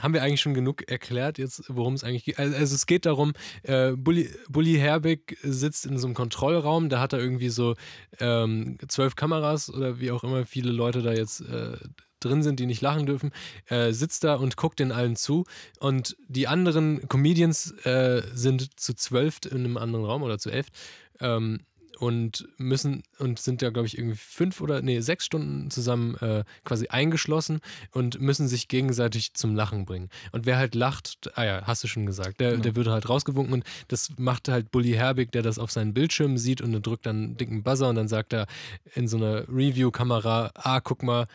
haben wir eigentlich schon genug erklärt, jetzt, worum es eigentlich geht? Also, also es geht darum, äh, Bully, Bully Herbig sitzt in so einem Kontrollraum, da hat er irgendwie so ähm, zwölf Kameras oder wie auch immer viele Leute da jetzt äh, drin sind, die nicht lachen dürfen, äh, sitzt da und guckt den allen zu. Und die anderen Comedians äh, sind zu zwölf in einem anderen Raum oder zu elf. Ähm, und müssen und sind da, glaube ich, irgendwie fünf oder nee, sechs Stunden zusammen äh, quasi eingeschlossen und müssen sich gegenseitig zum Lachen bringen. Und wer halt lacht, ah ja, hast du schon gesagt, der, Genau. der wird halt rausgewunken und das macht halt Bully Herbig, der das auf seinen Bildschirm sieht und er drückt dann einen dicken Buzzer und dann sagt er in so einer Review-Kamera, ah, guck mal,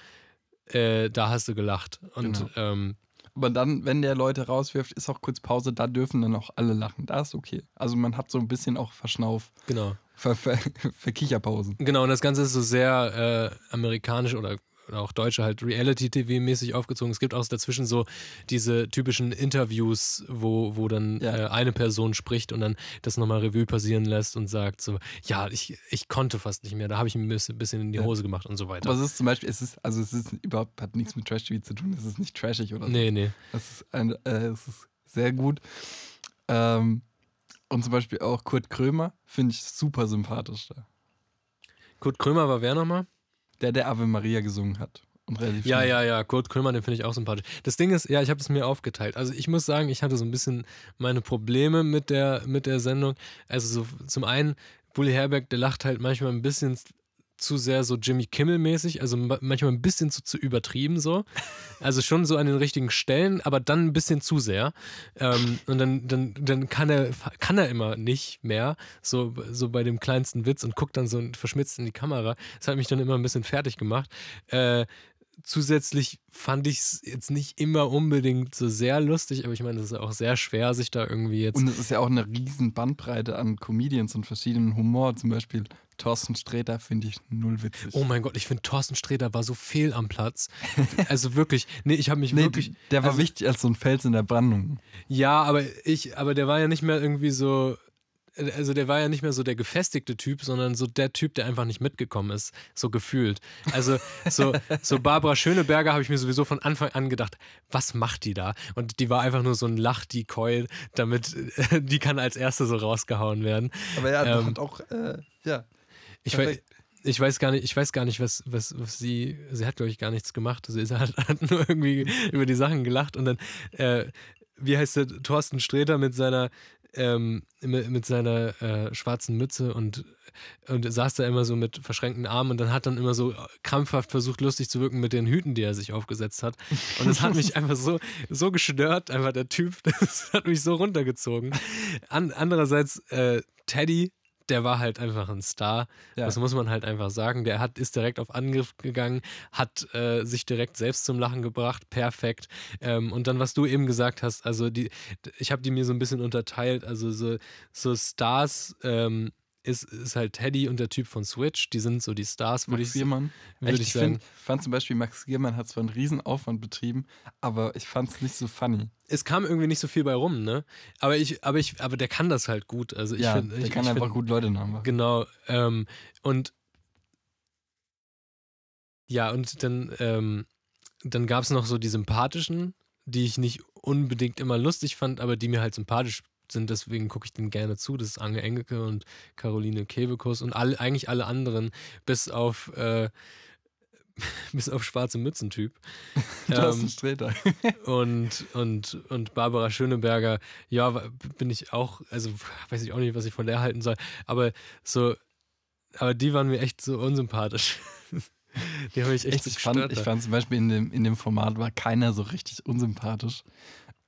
äh, da hast du gelacht. Und Genau. ähm, Aber dann, wenn der Leute rauswirft, ist auch kurz Pause, da dürfen dann auch alle lachen. Da ist okay. Also man hat so ein bisschen auch Verschnauf, Genau. Ver, Ver, Verkicherpausen. Genau, und das Ganze ist so sehr äh, amerikanisch oder, oder auch deutsche halt Reality-TV-mäßig aufgezogen. Es gibt auch dazwischen so diese typischen Interviews, wo, wo dann Ja. äh, eine Person spricht und dann das nochmal Revue passieren lässt und sagt so, ja, ich, ich konnte fast nicht mehr, da habe ich ein bisschen, in die. Hose gemacht und so weiter. Aber es ist zum Beispiel, es ist, also es ist überhaupt, hat nichts mit Trash-TV zu tun, es ist nicht trashig oder so. Nee, nee. Es ist, ein, äh, es ist sehr gut. Ähm, und zum Beispiel auch Kurt Krömer finde ich super sympathisch da. Kurt Krömer war wer nochmal? Der, der Ave Maria gesungen hat. Und relativ Ja, schnell. ja, ja, Kurt Krömer, den finde ich auch sympathisch. Das Ding ist, ja, ich habe es mir aufgeteilt. Also ich muss sagen, ich hatte so ein bisschen meine Probleme mit der, mit der Sendung. Also so zum einen, Bully Herberg, der lacht halt manchmal ein bisschen zu sehr so Jimmy Kimmel-mäßig, also ma- manchmal ein bisschen zu, zu übertrieben so. Also schon so an den richtigen Stellen, aber dann ein bisschen zu sehr. Ähm, und dann, dann, dann kann er, kann er immer nicht mehr, so, so bei dem kleinsten Witz und guckt dann so verschmitzt in die Kamera. Das hat mich dann immer ein bisschen fertig gemacht. Äh, zusätzlich fand ich es jetzt nicht immer unbedingt so sehr lustig, aber ich meine, es ist auch sehr schwer, sich da irgendwie jetzt. Und es ist ja auch eine riesen Bandbreite an Comedians und verschiedenen Humor. Zum Beispiel Thorsten Sträter finde ich null witzig. Oh mein Gott, ich finde Thorsten Sträter war so fehl am Platz. Also wirklich, nee, ich habe mich nee, wirklich. der war also- wichtig als so ein Fels in der Brandung. Ja, aber ich, aber der war ja nicht mehr irgendwie so. Also der war ja nicht mehr so der gefestigte Typ, sondern so der Typ, der einfach nicht mitgekommen ist, so gefühlt. Also so, so Barbara Schöneberger habe ich mir sowieso von Anfang an gedacht, was macht die da? Und die war einfach nur so ein Lach-Decoy, damit die kann als erste so rausgehauen werden. Aber ja, Ähm, hat auch, äh, ja. Ich, wei- Perfekt. ich weiß gar nicht, ich weiß gar nicht, was, was, was sie, sie hat, glaube ich, gar nichts gemacht. Sie hat, hat nur irgendwie über die Sachen gelacht und dann, äh, wie heißt der, Thorsten Sträter mit seiner, ähm, mit, mit seiner äh, schwarzen Mütze und, und saß da immer so mit verschränkten Armen und dann hat dann immer so krampfhaft versucht, lustig zu wirken mit den Hüten, die er sich aufgesetzt hat. Und das hat mich einfach so, so gestört, einfach der Typ, das hat mich so runtergezogen. An, andererseits, äh, Teddy, der war halt einfach ein Star. Ja. Das muss man halt einfach sagen. Der hat, ist direkt auf Angriff gegangen, hat äh, sich direkt selbst zum Lachen gebracht. Perfekt. Ähm, und dann, was du eben gesagt hast, also die, ich habe die mir so ein bisschen unterteilt. Also so, so Stars ähm, ist, ist halt Teddy und der Typ von Switch. Die sind so die Stars, würde ich, Giermann. würd Echt, ich ich sagen. find, fand zum Beispiel, Max Giermann hat zwar einen riesen Aufwand betrieben, aber ich fand es nicht so funny. Es kam irgendwie nicht so viel bei rum, ne? Aber ich, aber ich, aber der kann das halt gut. Also ich ja, finde, der ich, kann ich einfach find, gut Leute nachmachen. Genau. Ähm, und ja, und dann, ähm, dann gab es noch so die sympathischen, die ich nicht unbedingt immer lustig fand, aber die mir halt sympathisch sind. Deswegen gucke ich denen gerne zu. Das ist Ange Engelke und Caroline Kebekus und all, eigentlich alle anderen, bis auf, äh, bis auf schwarze Mützen-Typ. Thorsten Ähm, Sträter. und, und, und Barbara Schöneberger, ja, bin ich auch, also weiß ich auch nicht, was ich von der halten soll, aber so, aber die waren mir echt so unsympathisch. die haben mich echt, so ich, fand, ich fand zum Beispiel in dem, in dem Format war keiner so richtig unsympathisch.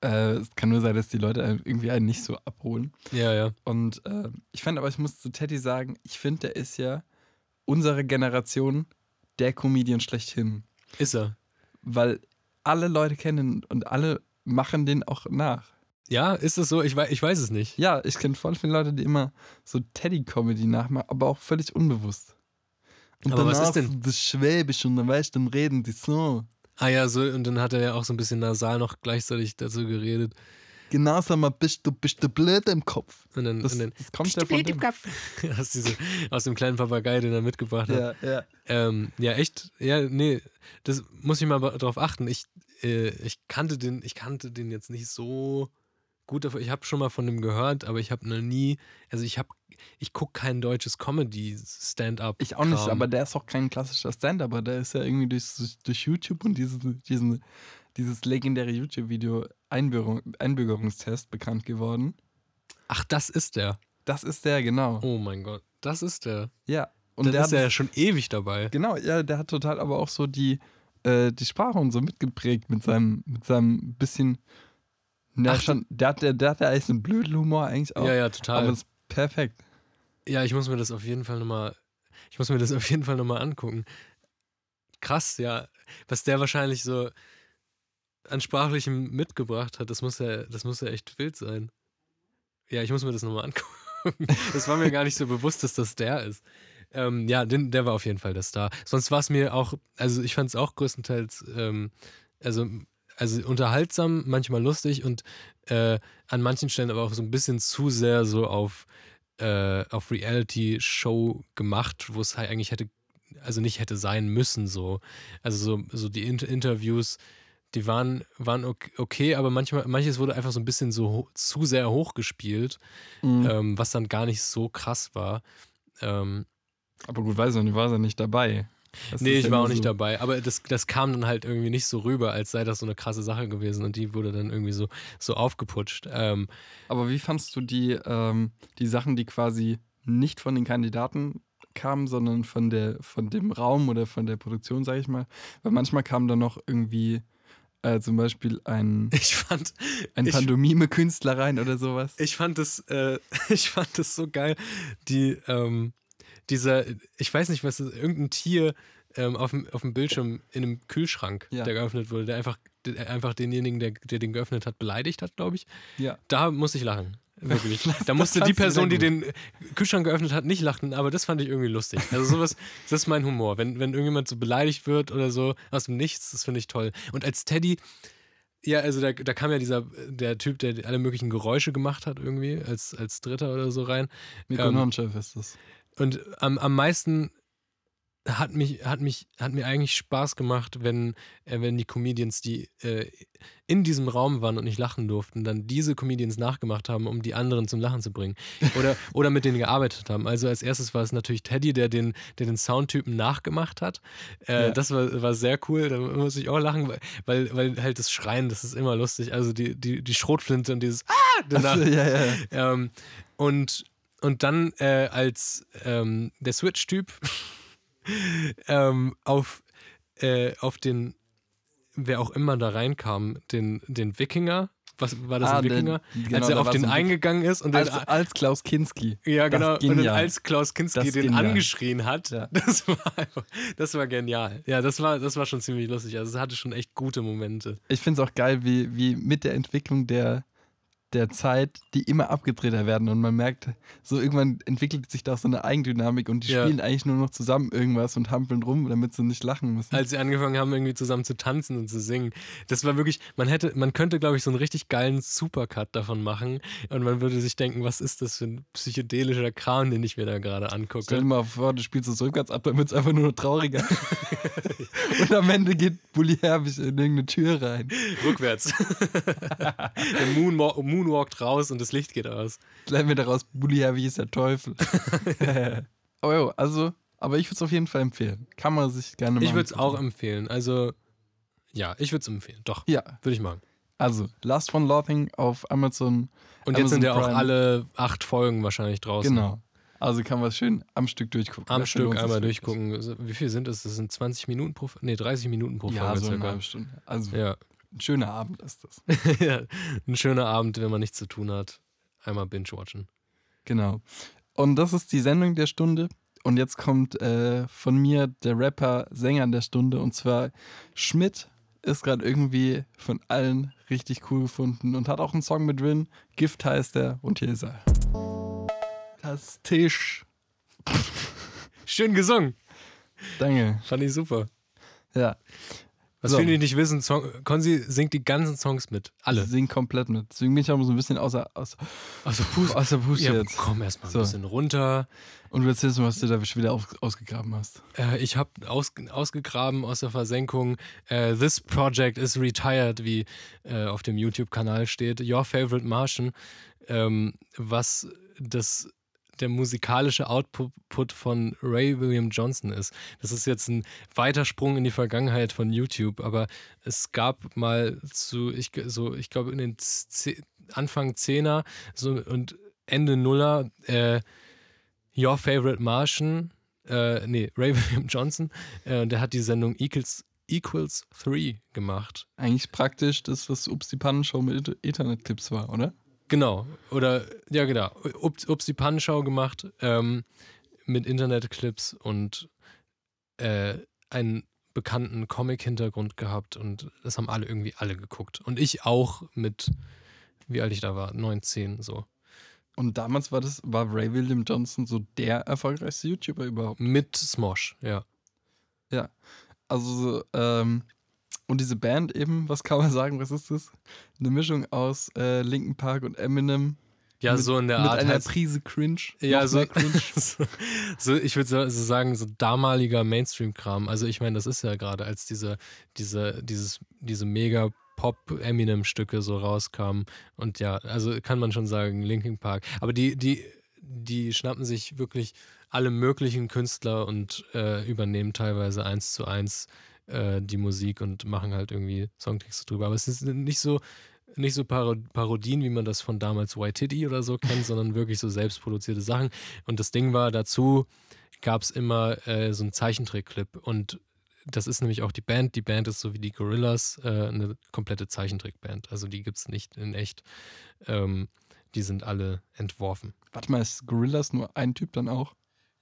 Äh, es kann nur sein, dass die Leute einen irgendwie einen nicht so abholen. Ja, ja. Und äh, ich fand aber, ich muss zu Teddy sagen, ich finde, der ist ja unsere Generation der Comedian schlechthin. Ist er. Weil alle Leute kennen und alle machen den auch nach. Ja, ist es so? Ich weiß, ich weiß es nicht. Ja, ich kenne voll viele Leute, die immer so Teddy-Comedy nachmachen, aber auch völlig unbewusst. Und Aber was ist denn- das Schwäbisch und dann weißt du, dann reden die so. Ah ja, so, und dann hat er ja auch so ein bisschen nasal noch gleichzeitig dazu geredet. Genau, sag mal, bist du, bist du blöd im Kopf? Und dann, Das, und dann das kommt ja von dem. aus, diese, aus dem kleinen Papagei, den er mitgebracht hat. Ja, ja. Ähm, ja, echt. Ja, nee, das muss ich mal drauf achten. Ich, äh, ich kannte den, ich kannte den jetzt nicht so gut. Ich habe schon mal von dem gehört, aber ich habe noch nie, also ich habe, ich gucke kein deutsches Comedy-Stand-up. Ich auch nicht, aber der ist auch kein klassischer Stand-Upper. Der ist ja irgendwie durch, durch YouTube und dieses, diesen, dieses legendäre YouTube-Video Einbürgerung, Einbürgerungstest bekannt geworden. Ach, das ist der. Das ist der, genau. Oh mein Gott, das ist der. Ja. Und Und der ist ja schon ewig dabei. genau, ja, der hat total aber auch so die, äh, die Sprache und so mitgeprägt mit seinem, mit seinem bisschen. Ja, Ach, schon, der, hat, der, der hat ja eigentlich einen blöden Humor eigentlich auch. Ja, ja, aber total. das ist perfekt. Ja, ich muss mir das auf jeden Fall nochmal, ich muss mir das auf jeden Fall nochmal angucken. Krass, ja. Was der wahrscheinlich so, an Sprachlichem mitgebracht hat, das muss ja, das muss ja echt wild sein. Ja, ich muss mir das nochmal angucken. Das war mir gar nicht so bewusst, dass das der ist. Ähm, ja, den, der war auf jeden Fall der Star. Sonst war es mir auch, also ich fand es auch größtenteils, ähm, also, also unterhaltsam, manchmal lustig und äh, an manchen Stellen aber auch so ein bisschen zu sehr so auf, äh, auf Reality-Show gemacht, wo es halt eigentlich hätte, also nicht hätte sein müssen so. Also so, so die Inter Interviews, die waren, waren ok- okay, aber manchmal, manches wurde einfach so ein bisschen so zu sehr hochgespielt, Mhm. ähm, was dann gar nicht so krass war. Ähm, Aber gut, weiß ich nicht, warst ja nicht dabei. Das nee, ich war auch nicht so. dabei, aber das, das kam dann halt irgendwie nicht so rüber, als sei das so eine krasse Sache gewesen und die wurde dann irgendwie so, so aufgeputscht. Ähm, Aber wie fandst du die, ähm, die Sachen, die quasi nicht von den Kandidaten kamen, sondern von, der, von dem Raum oder von der Produktion, sage ich mal? Weil manchmal kam da noch irgendwie äh, zum Beispiel ein, ich fand, ein Pantomime-Künstler rein oder sowas. Ich fand das, äh, ich fand das so geil. Die, ähm, dieser, ich weiß nicht, was ist, irgendein Tier ähm, auf, dem, auf dem Bildschirm in einem Kühlschrank, Ja. der geöffnet wurde, der einfach, der einfach denjenigen, der, der den geöffnet hat, beleidigt hat, glaube ich. ja. Da musste ich lachen. Wirklich. Da musste die Person, die den Kühlschrank geöffnet hat, nicht lachen, aber das fand ich irgendwie lustig. Also sowas, das ist mein Humor. Wenn, wenn irgendjemand so beleidigt wird oder so aus dem Nichts, das finde ich toll. Und als Teddy, ja, also da, da kam ja dieser, der Typ, der alle möglichen Geräusche gemacht hat irgendwie, als, als Dritter oder so rein. Nico Ähm, ist das. Und am, am meisten hat mich, hat mich, hat mir eigentlich Spaß gemacht, wenn, äh, wenn die Comedians, die äh, in diesem Raum waren und nicht lachen durften, dann diese Comedians nachgemacht haben, um die anderen zum Lachen zu bringen. Oder, oder mit denen gearbeitet haben. Also als erstes war es natürlich Teddy, der den, der den Soundtypen nachgemacht hat. Äh, Ja. Das war, war sehr cool. Da muss ich auch lachen, weil- weil, halt das Schreien, das ist immer lustig. Also die, die, die Schrotflinte und dieses Ah! danach. Achso, ja, ja. Ähm, und, und dann äh, als ähm, der Switch-Typ ähm, auf, äh, auf den, wer auch immer da reinkam, den, den Wikinger. Was war das Ah, ein Wikinger? genau, als er auf den eingegangen ist und den, Als, als Klaus Kinski. ja, genau. Und dann als Klaus Kinski Das den genial. angeschrien hat, Ja. das war einfach, das war genial. Ja, das war, das war schon ziemlich lustig. Also es hatte schon echt gute Momente. Ich finde es auch geil, wie, wie mit der Entwicklung der, der Zeit, die immer abgedrehter werden und man merkt, so irgendwann entwickelt sich da so eine Eigendynamik und die Ja. spielen eigentlich nur noch zusammen irgendwas und hampeln rum, damit sie nicht lachen müssen. als sie angefangen haben, irgendwie zusammen zu tanzen und zu singen. Das war wirklich, man hätte, man könnte, glaube ich, so einen richtig geilen Supercut davon machen und man würde sich denken, was ist das für ein psychedelischer Kram, den ich mir da gerade Stell dir angucke. mal vor, du spielst es rückwärts ab, dann wird es einfach nur noch trauriger. und am Ende geht Bully Herbig in irgendeine Tür rein. Rückwärts. Der Moonwalk, Moonwalkt raus und das Licht geht aus. Lernen wir daraus, Bully Herbig ist der Teufel. oh, jo, also, aber ich würde es auf jeden Fall empfehlen. Kann man sich gerne mal Ich würde es auch empfehlen. Also, ja, ich würde es empfehlen. Doch, Ja, würde ich machen. also, Last One Laughing auf Amazon. Und jetzt sind ja auch alle acht Folgen wahrscheinlich draußen. Genau. Also kann man es schön am Stück durchgucken. Am Stück einmal durchgucken. Wie viel sind es? Das sind 20 Minuten pro Nee, 30 Minuten pro Ja, Folge so eine halbe Stunde. Also Ja. Ein schöner Abend ist das. ja, ein schöner Abend, wenn man nichts zu tun hat. Einmal binge-watchen. Genau. Und das ist die Sendung der Stunde. Und jetzt kommt äh, von mir der Rapper, Sänger der Stunde. Und zwar Schmidt ist gerade irgendwie von allen richtig cool gefunden und hat auch einen Song mit drin. Gift heißt er. Und hier ist er. Das Tisch. Schön gesungen. Danke. Fand ich super. Ja. Was So. viele nicht wissen, Song, Konzi singt die ganzen Songs mit. Alle. Singen komplett mit. Deswegen bin ich auch so ein bisschen außer, außer, Also Puss. außer Puste Ja, jetzt. komm erstmal ein So. bisschen runter. Und du erzählst mir, was du da wieder aus, ausgegraben hast. Äh, ich habe aus, ausgegraben aus der Versenkung äh, This Project is Retired, wie äh, auf dem YouTube-Kanal steht. Your Favorite Martian. Ähm, was das der musikalische Output von Ray William Johnson ist. Das ist jetzt ein weiter Sprung in die Vergangenheit von YouTube, aber es gab mal zu, ich, so, ich glaube in den Z Anfang 10er so, und Ende Nuller äh, Your Favorite Martian, äh, nee, Ray William Johnson, äh, der hat die Sendung Equals, Equals 3 gemacht. Eigentlich praktisch das, was Ups die Pannenshow mit Internetclips war, oder? Genau, oder, ja genau, Ups, Ups die Pannenschau gemacht ähm, mit Internetclips und äh, ein bekannten Comic-Hintergrund gehabt und das haben alle irgendwie alle geguckt. Und ich auch mit, wie alt ich da war, 19 so. Und damals war das, war Ray William Johnson so der erfolgreichste YouTuber überhaupt. Mit Smosh, ja. Also, ähm, und diese Band eben, was kann man sagen, was ist das? Eine Mischung aus äh, Linkin Park und Eminem. Ja, mit, so in der mit Art. einer halt- Prise Cringe. Ja, so, Cringe. so, so ich würde so, so sagen, so damaliger Mainstream-Kram. Also ich meine, das ist ja gerade, als diese, diese, dieses, diese mega Pop-Eminem-Stücke so rauskamen. Und ja, also kann man schon sagen, Linkin Park. Aber die, die, die schnappen sich wirklich alle möglichen Künstler und äh, übernehmen teilweise eins zu eins äh, die Musik und machen halt irgendwie Songtexte drüber. Aber es ist nicht so, nicht so Paro Parodien, wie man das von damals White Titty oder so kennt, sondern wirklich so selbstproduzierte Sachen. Und das Ding war, dazu gab es immer äh, so einen Zeichentrick-Clip. Und das ist nämlich auch die Band. Die Band ist so wie die Gorillas, äh, eine komplette Zeichentrickband. Also die gibt es nicht in echt. Ähm, die sind alle entworfen. Warte mal, ist Gorillas nur ein Typ dann auch?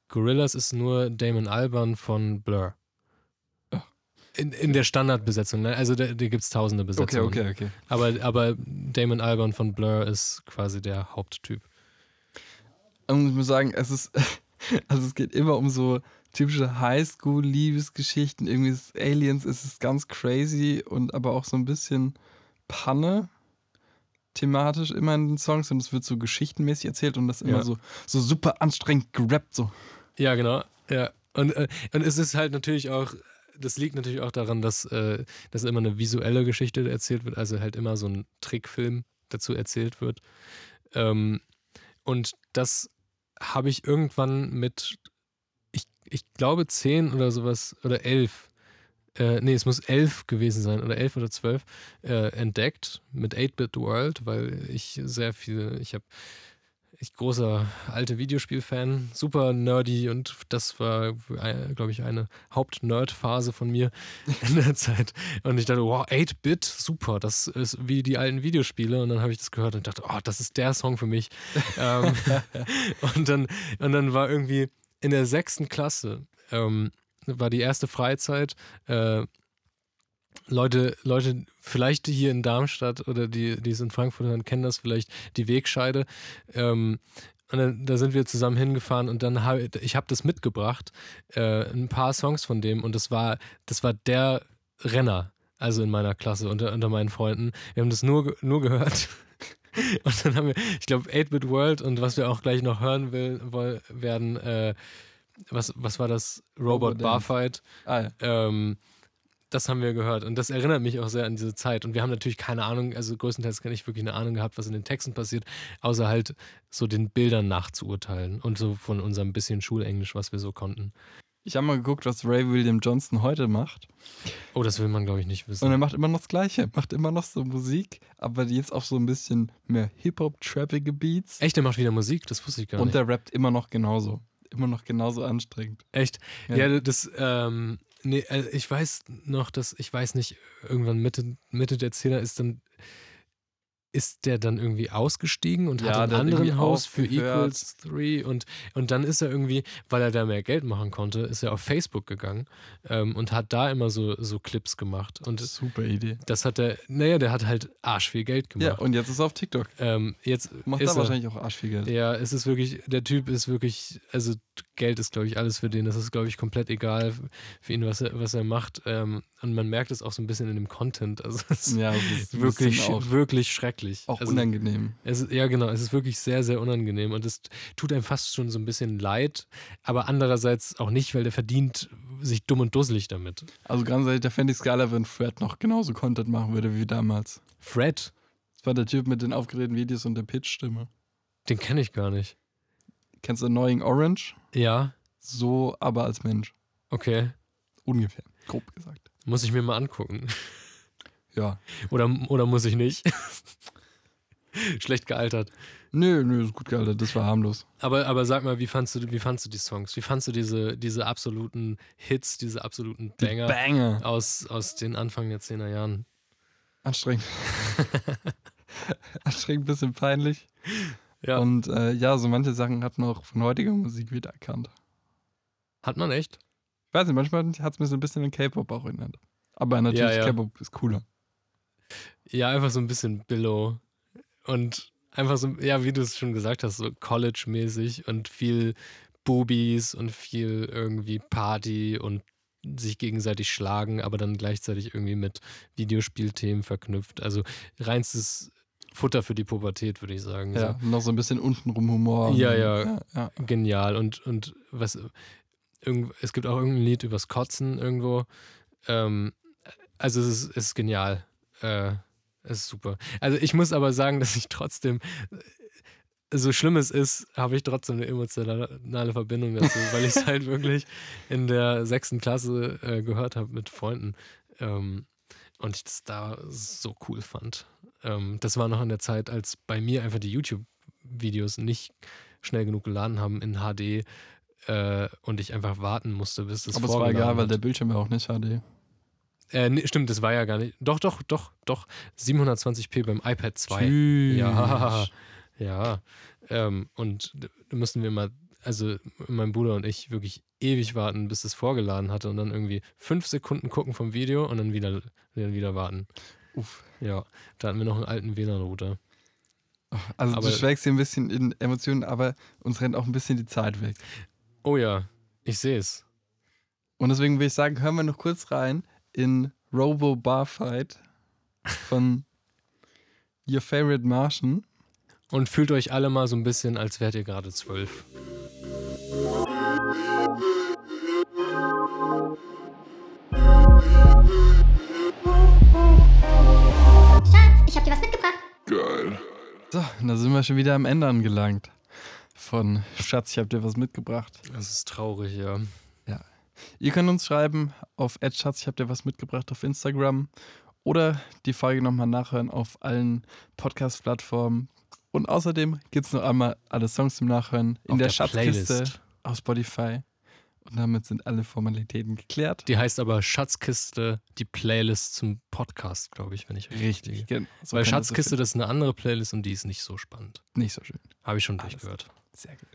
Gorillas ist nur Damon Albarn von Blur. In, in der Standardbesetzung, ne? also da, da gibt es tausende Okay, Besetzungen. okay, okay. Aber, aber Damon Albarn von Blur ist quasi der Haupttyp. Und ich muss sagen, es ist, also es geht immer um so typische Highschool-Liebesgeschichten. Irgendwie ist Aliens, es ist ganz crazy und aber auch so ein bisschen Panne thematisch immer in den Songs und es wird so geschichtenmäßig erzählt und das immer Ja. so, so super anstrengend gerappt so. Ja, genau. Ja. Und, äh, und es ist halt natürlich auch, das liegt natürlich auch daran, dass, äh, dass immer eine visuelle Geschichte erzählt wird, also halt immer so ein Trickfilm dazu erzählt wird. Ähm, und das habe ich irgendwann mit, ich, ich glaube, zehn oder sowas oder elf, äh, nee, es muss elf gewesen sein oder elf oder zwölf, äh, entdeckt mit 8-Bit World, weil ich sehr viel, ich habe ich großer alte Videospielfan, super nerdy und das war, glaube ich, eine Haupt-Nerd-Phase von mir in der Zeit. Und ich dachte, wow, 8-Bit, super, das ist wie die alten Videospiele. Und dann habe ich das gehört und dachte, oh, das ist der Song für mich. ähm, und, dann, und dann war irgendwie in der sechsten Klasse, ähm, war die erste Freizeit, äh, Leute, Leute, vielleicht hier in Darmstadt oder die, die es in Frankfurt hören, kennen das vielleicht, die Wegscheide. Ähm, und dann, da sind wir zusammen hingefahren und dann habe ich habe das mitgebracht, äh, ein paar Songs von dem und das war, das war der Renner, also in meiner Klasse, unter, unter meinen Freunden. Wir haben das nur, nur gehört. Und dann haben wir, ich glaube, 8-Bit World und was wir auch gleich noch hören will, woll, werden, äh, was, was war das? Robot Robodance. Barfight. Ah, ja. Ähm, das haben wir gehört und das erinnert mich auch sehr an diese Zeit. Und wir haben natürlich keine Ahnung, also größtenteils gar nicht wirklich eine Ahnung gehabt, was in den Texten passiert, außer halt so den Bildern nachzuurteilen und so von unserem bisschen Schulenglisch, was wir so konnten. Ich habe mal geguckt, was Ray William Johnson heute macht. Oh, das will man, glaube ich, nicht Und wissen. er macht immer noch das Gleiche. Macht immer noch so Musik, aber jetzt auch so ein bisschen mehr Hip-Hop-trappige Beats. Echt, der macht wieder Musik? Das wusste ich gar Und nicht. der rappt immer noch genauso. Immer noch genauso anstrengend. Echt? Ja. Ja, das, ähm, nee, äh, ich weiß noch, dass, ich weiß nicht, irgendwann Mitte, Mitte der Zehner ist dann, ist der dann irgendwie ausgestiegen und Ja, hat anderen irgendwie Haus für. Equals 3 und, und dann ist er irgendwie, weil er da mehr Geld machen konnte, ist er auf Facebook gegangen ähm, und hat da immer so, so Clips gemacht. Und Super Idee. das hat er, naja, der hat halt arsch viel Geld Ja, gemacht. und jetzt ist er auf TikTok. ähm, jetzt Macht da er, wahrscheinlich auch arsch viel Geld. ja, es ist wirklich, der Typ ist wirklich, also Geld ist, glaube ich, alles für den. Das ist, glaube ich, komplett egal für ihn, was er, was er macht. Ähm, und man merkt es auch so ein bisschen in dem Content. Also es ist Ja, ist ein wirklich, wirklich schrecklich. Auch also, unangenehm. es ist, ja, genau, es ist wirklich sehr, sehr unangenehm. Und es tut einem fast schon so ein bisschen leid, aber andererseits auch nicht, weil der verdient sich dumm und dusselig damit. Also ganz ehrlich, da fände ich es geiler, wenn Fred noch genauso Content machen würde wie damals. Fred, Das war der Typ mit den aufgeregten Videos und der Pitch-Stimme. den kenne ich gar nicht. Kennst du Annoying Orange? Ja, So, aber als Mensch. okay. Ungefähr. Grob gesagt. Muss ich mir mal angucken. Ja. Oder, oder muss ich nicht? Schlecht gealtert. Nö, nö, ist gut gealtert. Das war harmlos. Aber, aber sag mal, wie fandst du, wie fandst du die Songs? Wie fandst du diese, diese absoluten Hits, diese absoluten Die Banger Banger. aus, aus den Anfang der 10er Jahren? Anstrengend. Anstrengend, bisschen peinlich. Ja. Und äh, ja, so manche Sachen hat man auch von heutiger Musik wiedererkannt. Hat man echt? Ich weiß nicht, manchmal hat es mir so ein bisschen an K-Pop auch erinnert. Aber natürlich, Ja, ja. K-Pop ist cooler. Ja, einfach so ein bisschen Billow. Und einfach so, ja, wie du es schon gesagt hast, so College-mäßig und viel Boobies und viel irgendwie Party und sich gegenseitig schlagen, aber dann gleichzeitig irgendwie mit Videospielthemen verknüpft. Also reinstes Futter für die Pubertät, würde ich sagen. Ja, noch so ein bisschen untenrum Humor. Ja, ja. ja, ja. So, genial. Und, und was, irgend, es gibt auch irgendein Lied übers Kotzen irgendwo. Ähm, also es ist, es ist genial. Äh, es ist super. Also ich muss aber sagen, dass ich trotzdem, äh, so schlimm es ist, habe ich trotzdem eine emotionale Verbindung dazu, weil ich es halt wirklich in der sechsten Klasse äh, gehört habe mit Freunden. Ähm, und ich das da so cool fand. Ähm, das war noch in der Zeit, als bei mir einfach die YouTube-Videos nicht schnell genug geladen haben in HD äh, und ich einfach warten musste, bis das Aber es war egal, weil hat. der Bildschirm war auch nicht HD. Äh, nee, stimmt, das war ja gar nicht. Doch, doch, doch, doch. 720p beim iPad 2. Tschüss. Ja, ja. Ähm, und da mussten wir mal, also mein Bruder und ich, wirklich ewig warten, bis es vorgeladen hatte und dann irgendwie fünf Sekunden gucken vom Video und dann wieder, dann wieder warten. Uff. Ja, da hatten wir noch einen alten WLAN-Router. Also Aber- du schwelgst hier ein bisschen in Emotionen, aber uns rennt auch ein bisschen die Zeit weg. Oh ja, ich sehe es. Und deswegen würde ich sagen, hören wir noch kurz rein in Robo Barfight von Your Favorite Martian. Und fühlt euch alle mal so ein bisschen, als wärt ihr gerade zwölf. Schatz, ich hab dir was mitgebracht. So, und da sind wir schon wieder am Ende angelangt. Von Schatz, ich habe dir was mitgebracht. Das ist traurig, ja. Ihr könnt uns schreiben auf Schatz, ich habe dir was mitgebracht auf Instagram oder die Folge nochmal nachhören auf allen Podcast-Plattformen. Und außerdem gibt es noch einmal alle Songs zum Nachhören in Auf der, Schatzkiste Playlist. auf Spotify. Und damit sind alle Formalitäten geklärt. Die heißt aber Schatzkiste, die Playlist zum Podcast, glaube ich, wenn ich Richtig, liege. genau. So Weil man das Schatzkiste, das ist eine andere Playlist und die ist nicht so spannend. Nicht so schön. Habe ich schon Alles durchgehört. Sehr gut.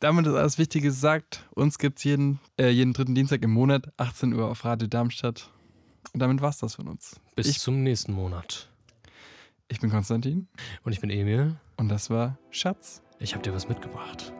Damit ist alles Wichtige gesagt. Uns gibt es jeden, äh, jeden dritten Dienstag im Monat, 18 Uhr auf Radio Darmstadt. Und damit war's das von uns. Bis Ich- zum nächsten Monat. Ich bin Konstantin Und ich bin Emil. und das war Schatz. Ich habe dir was mitgebracht.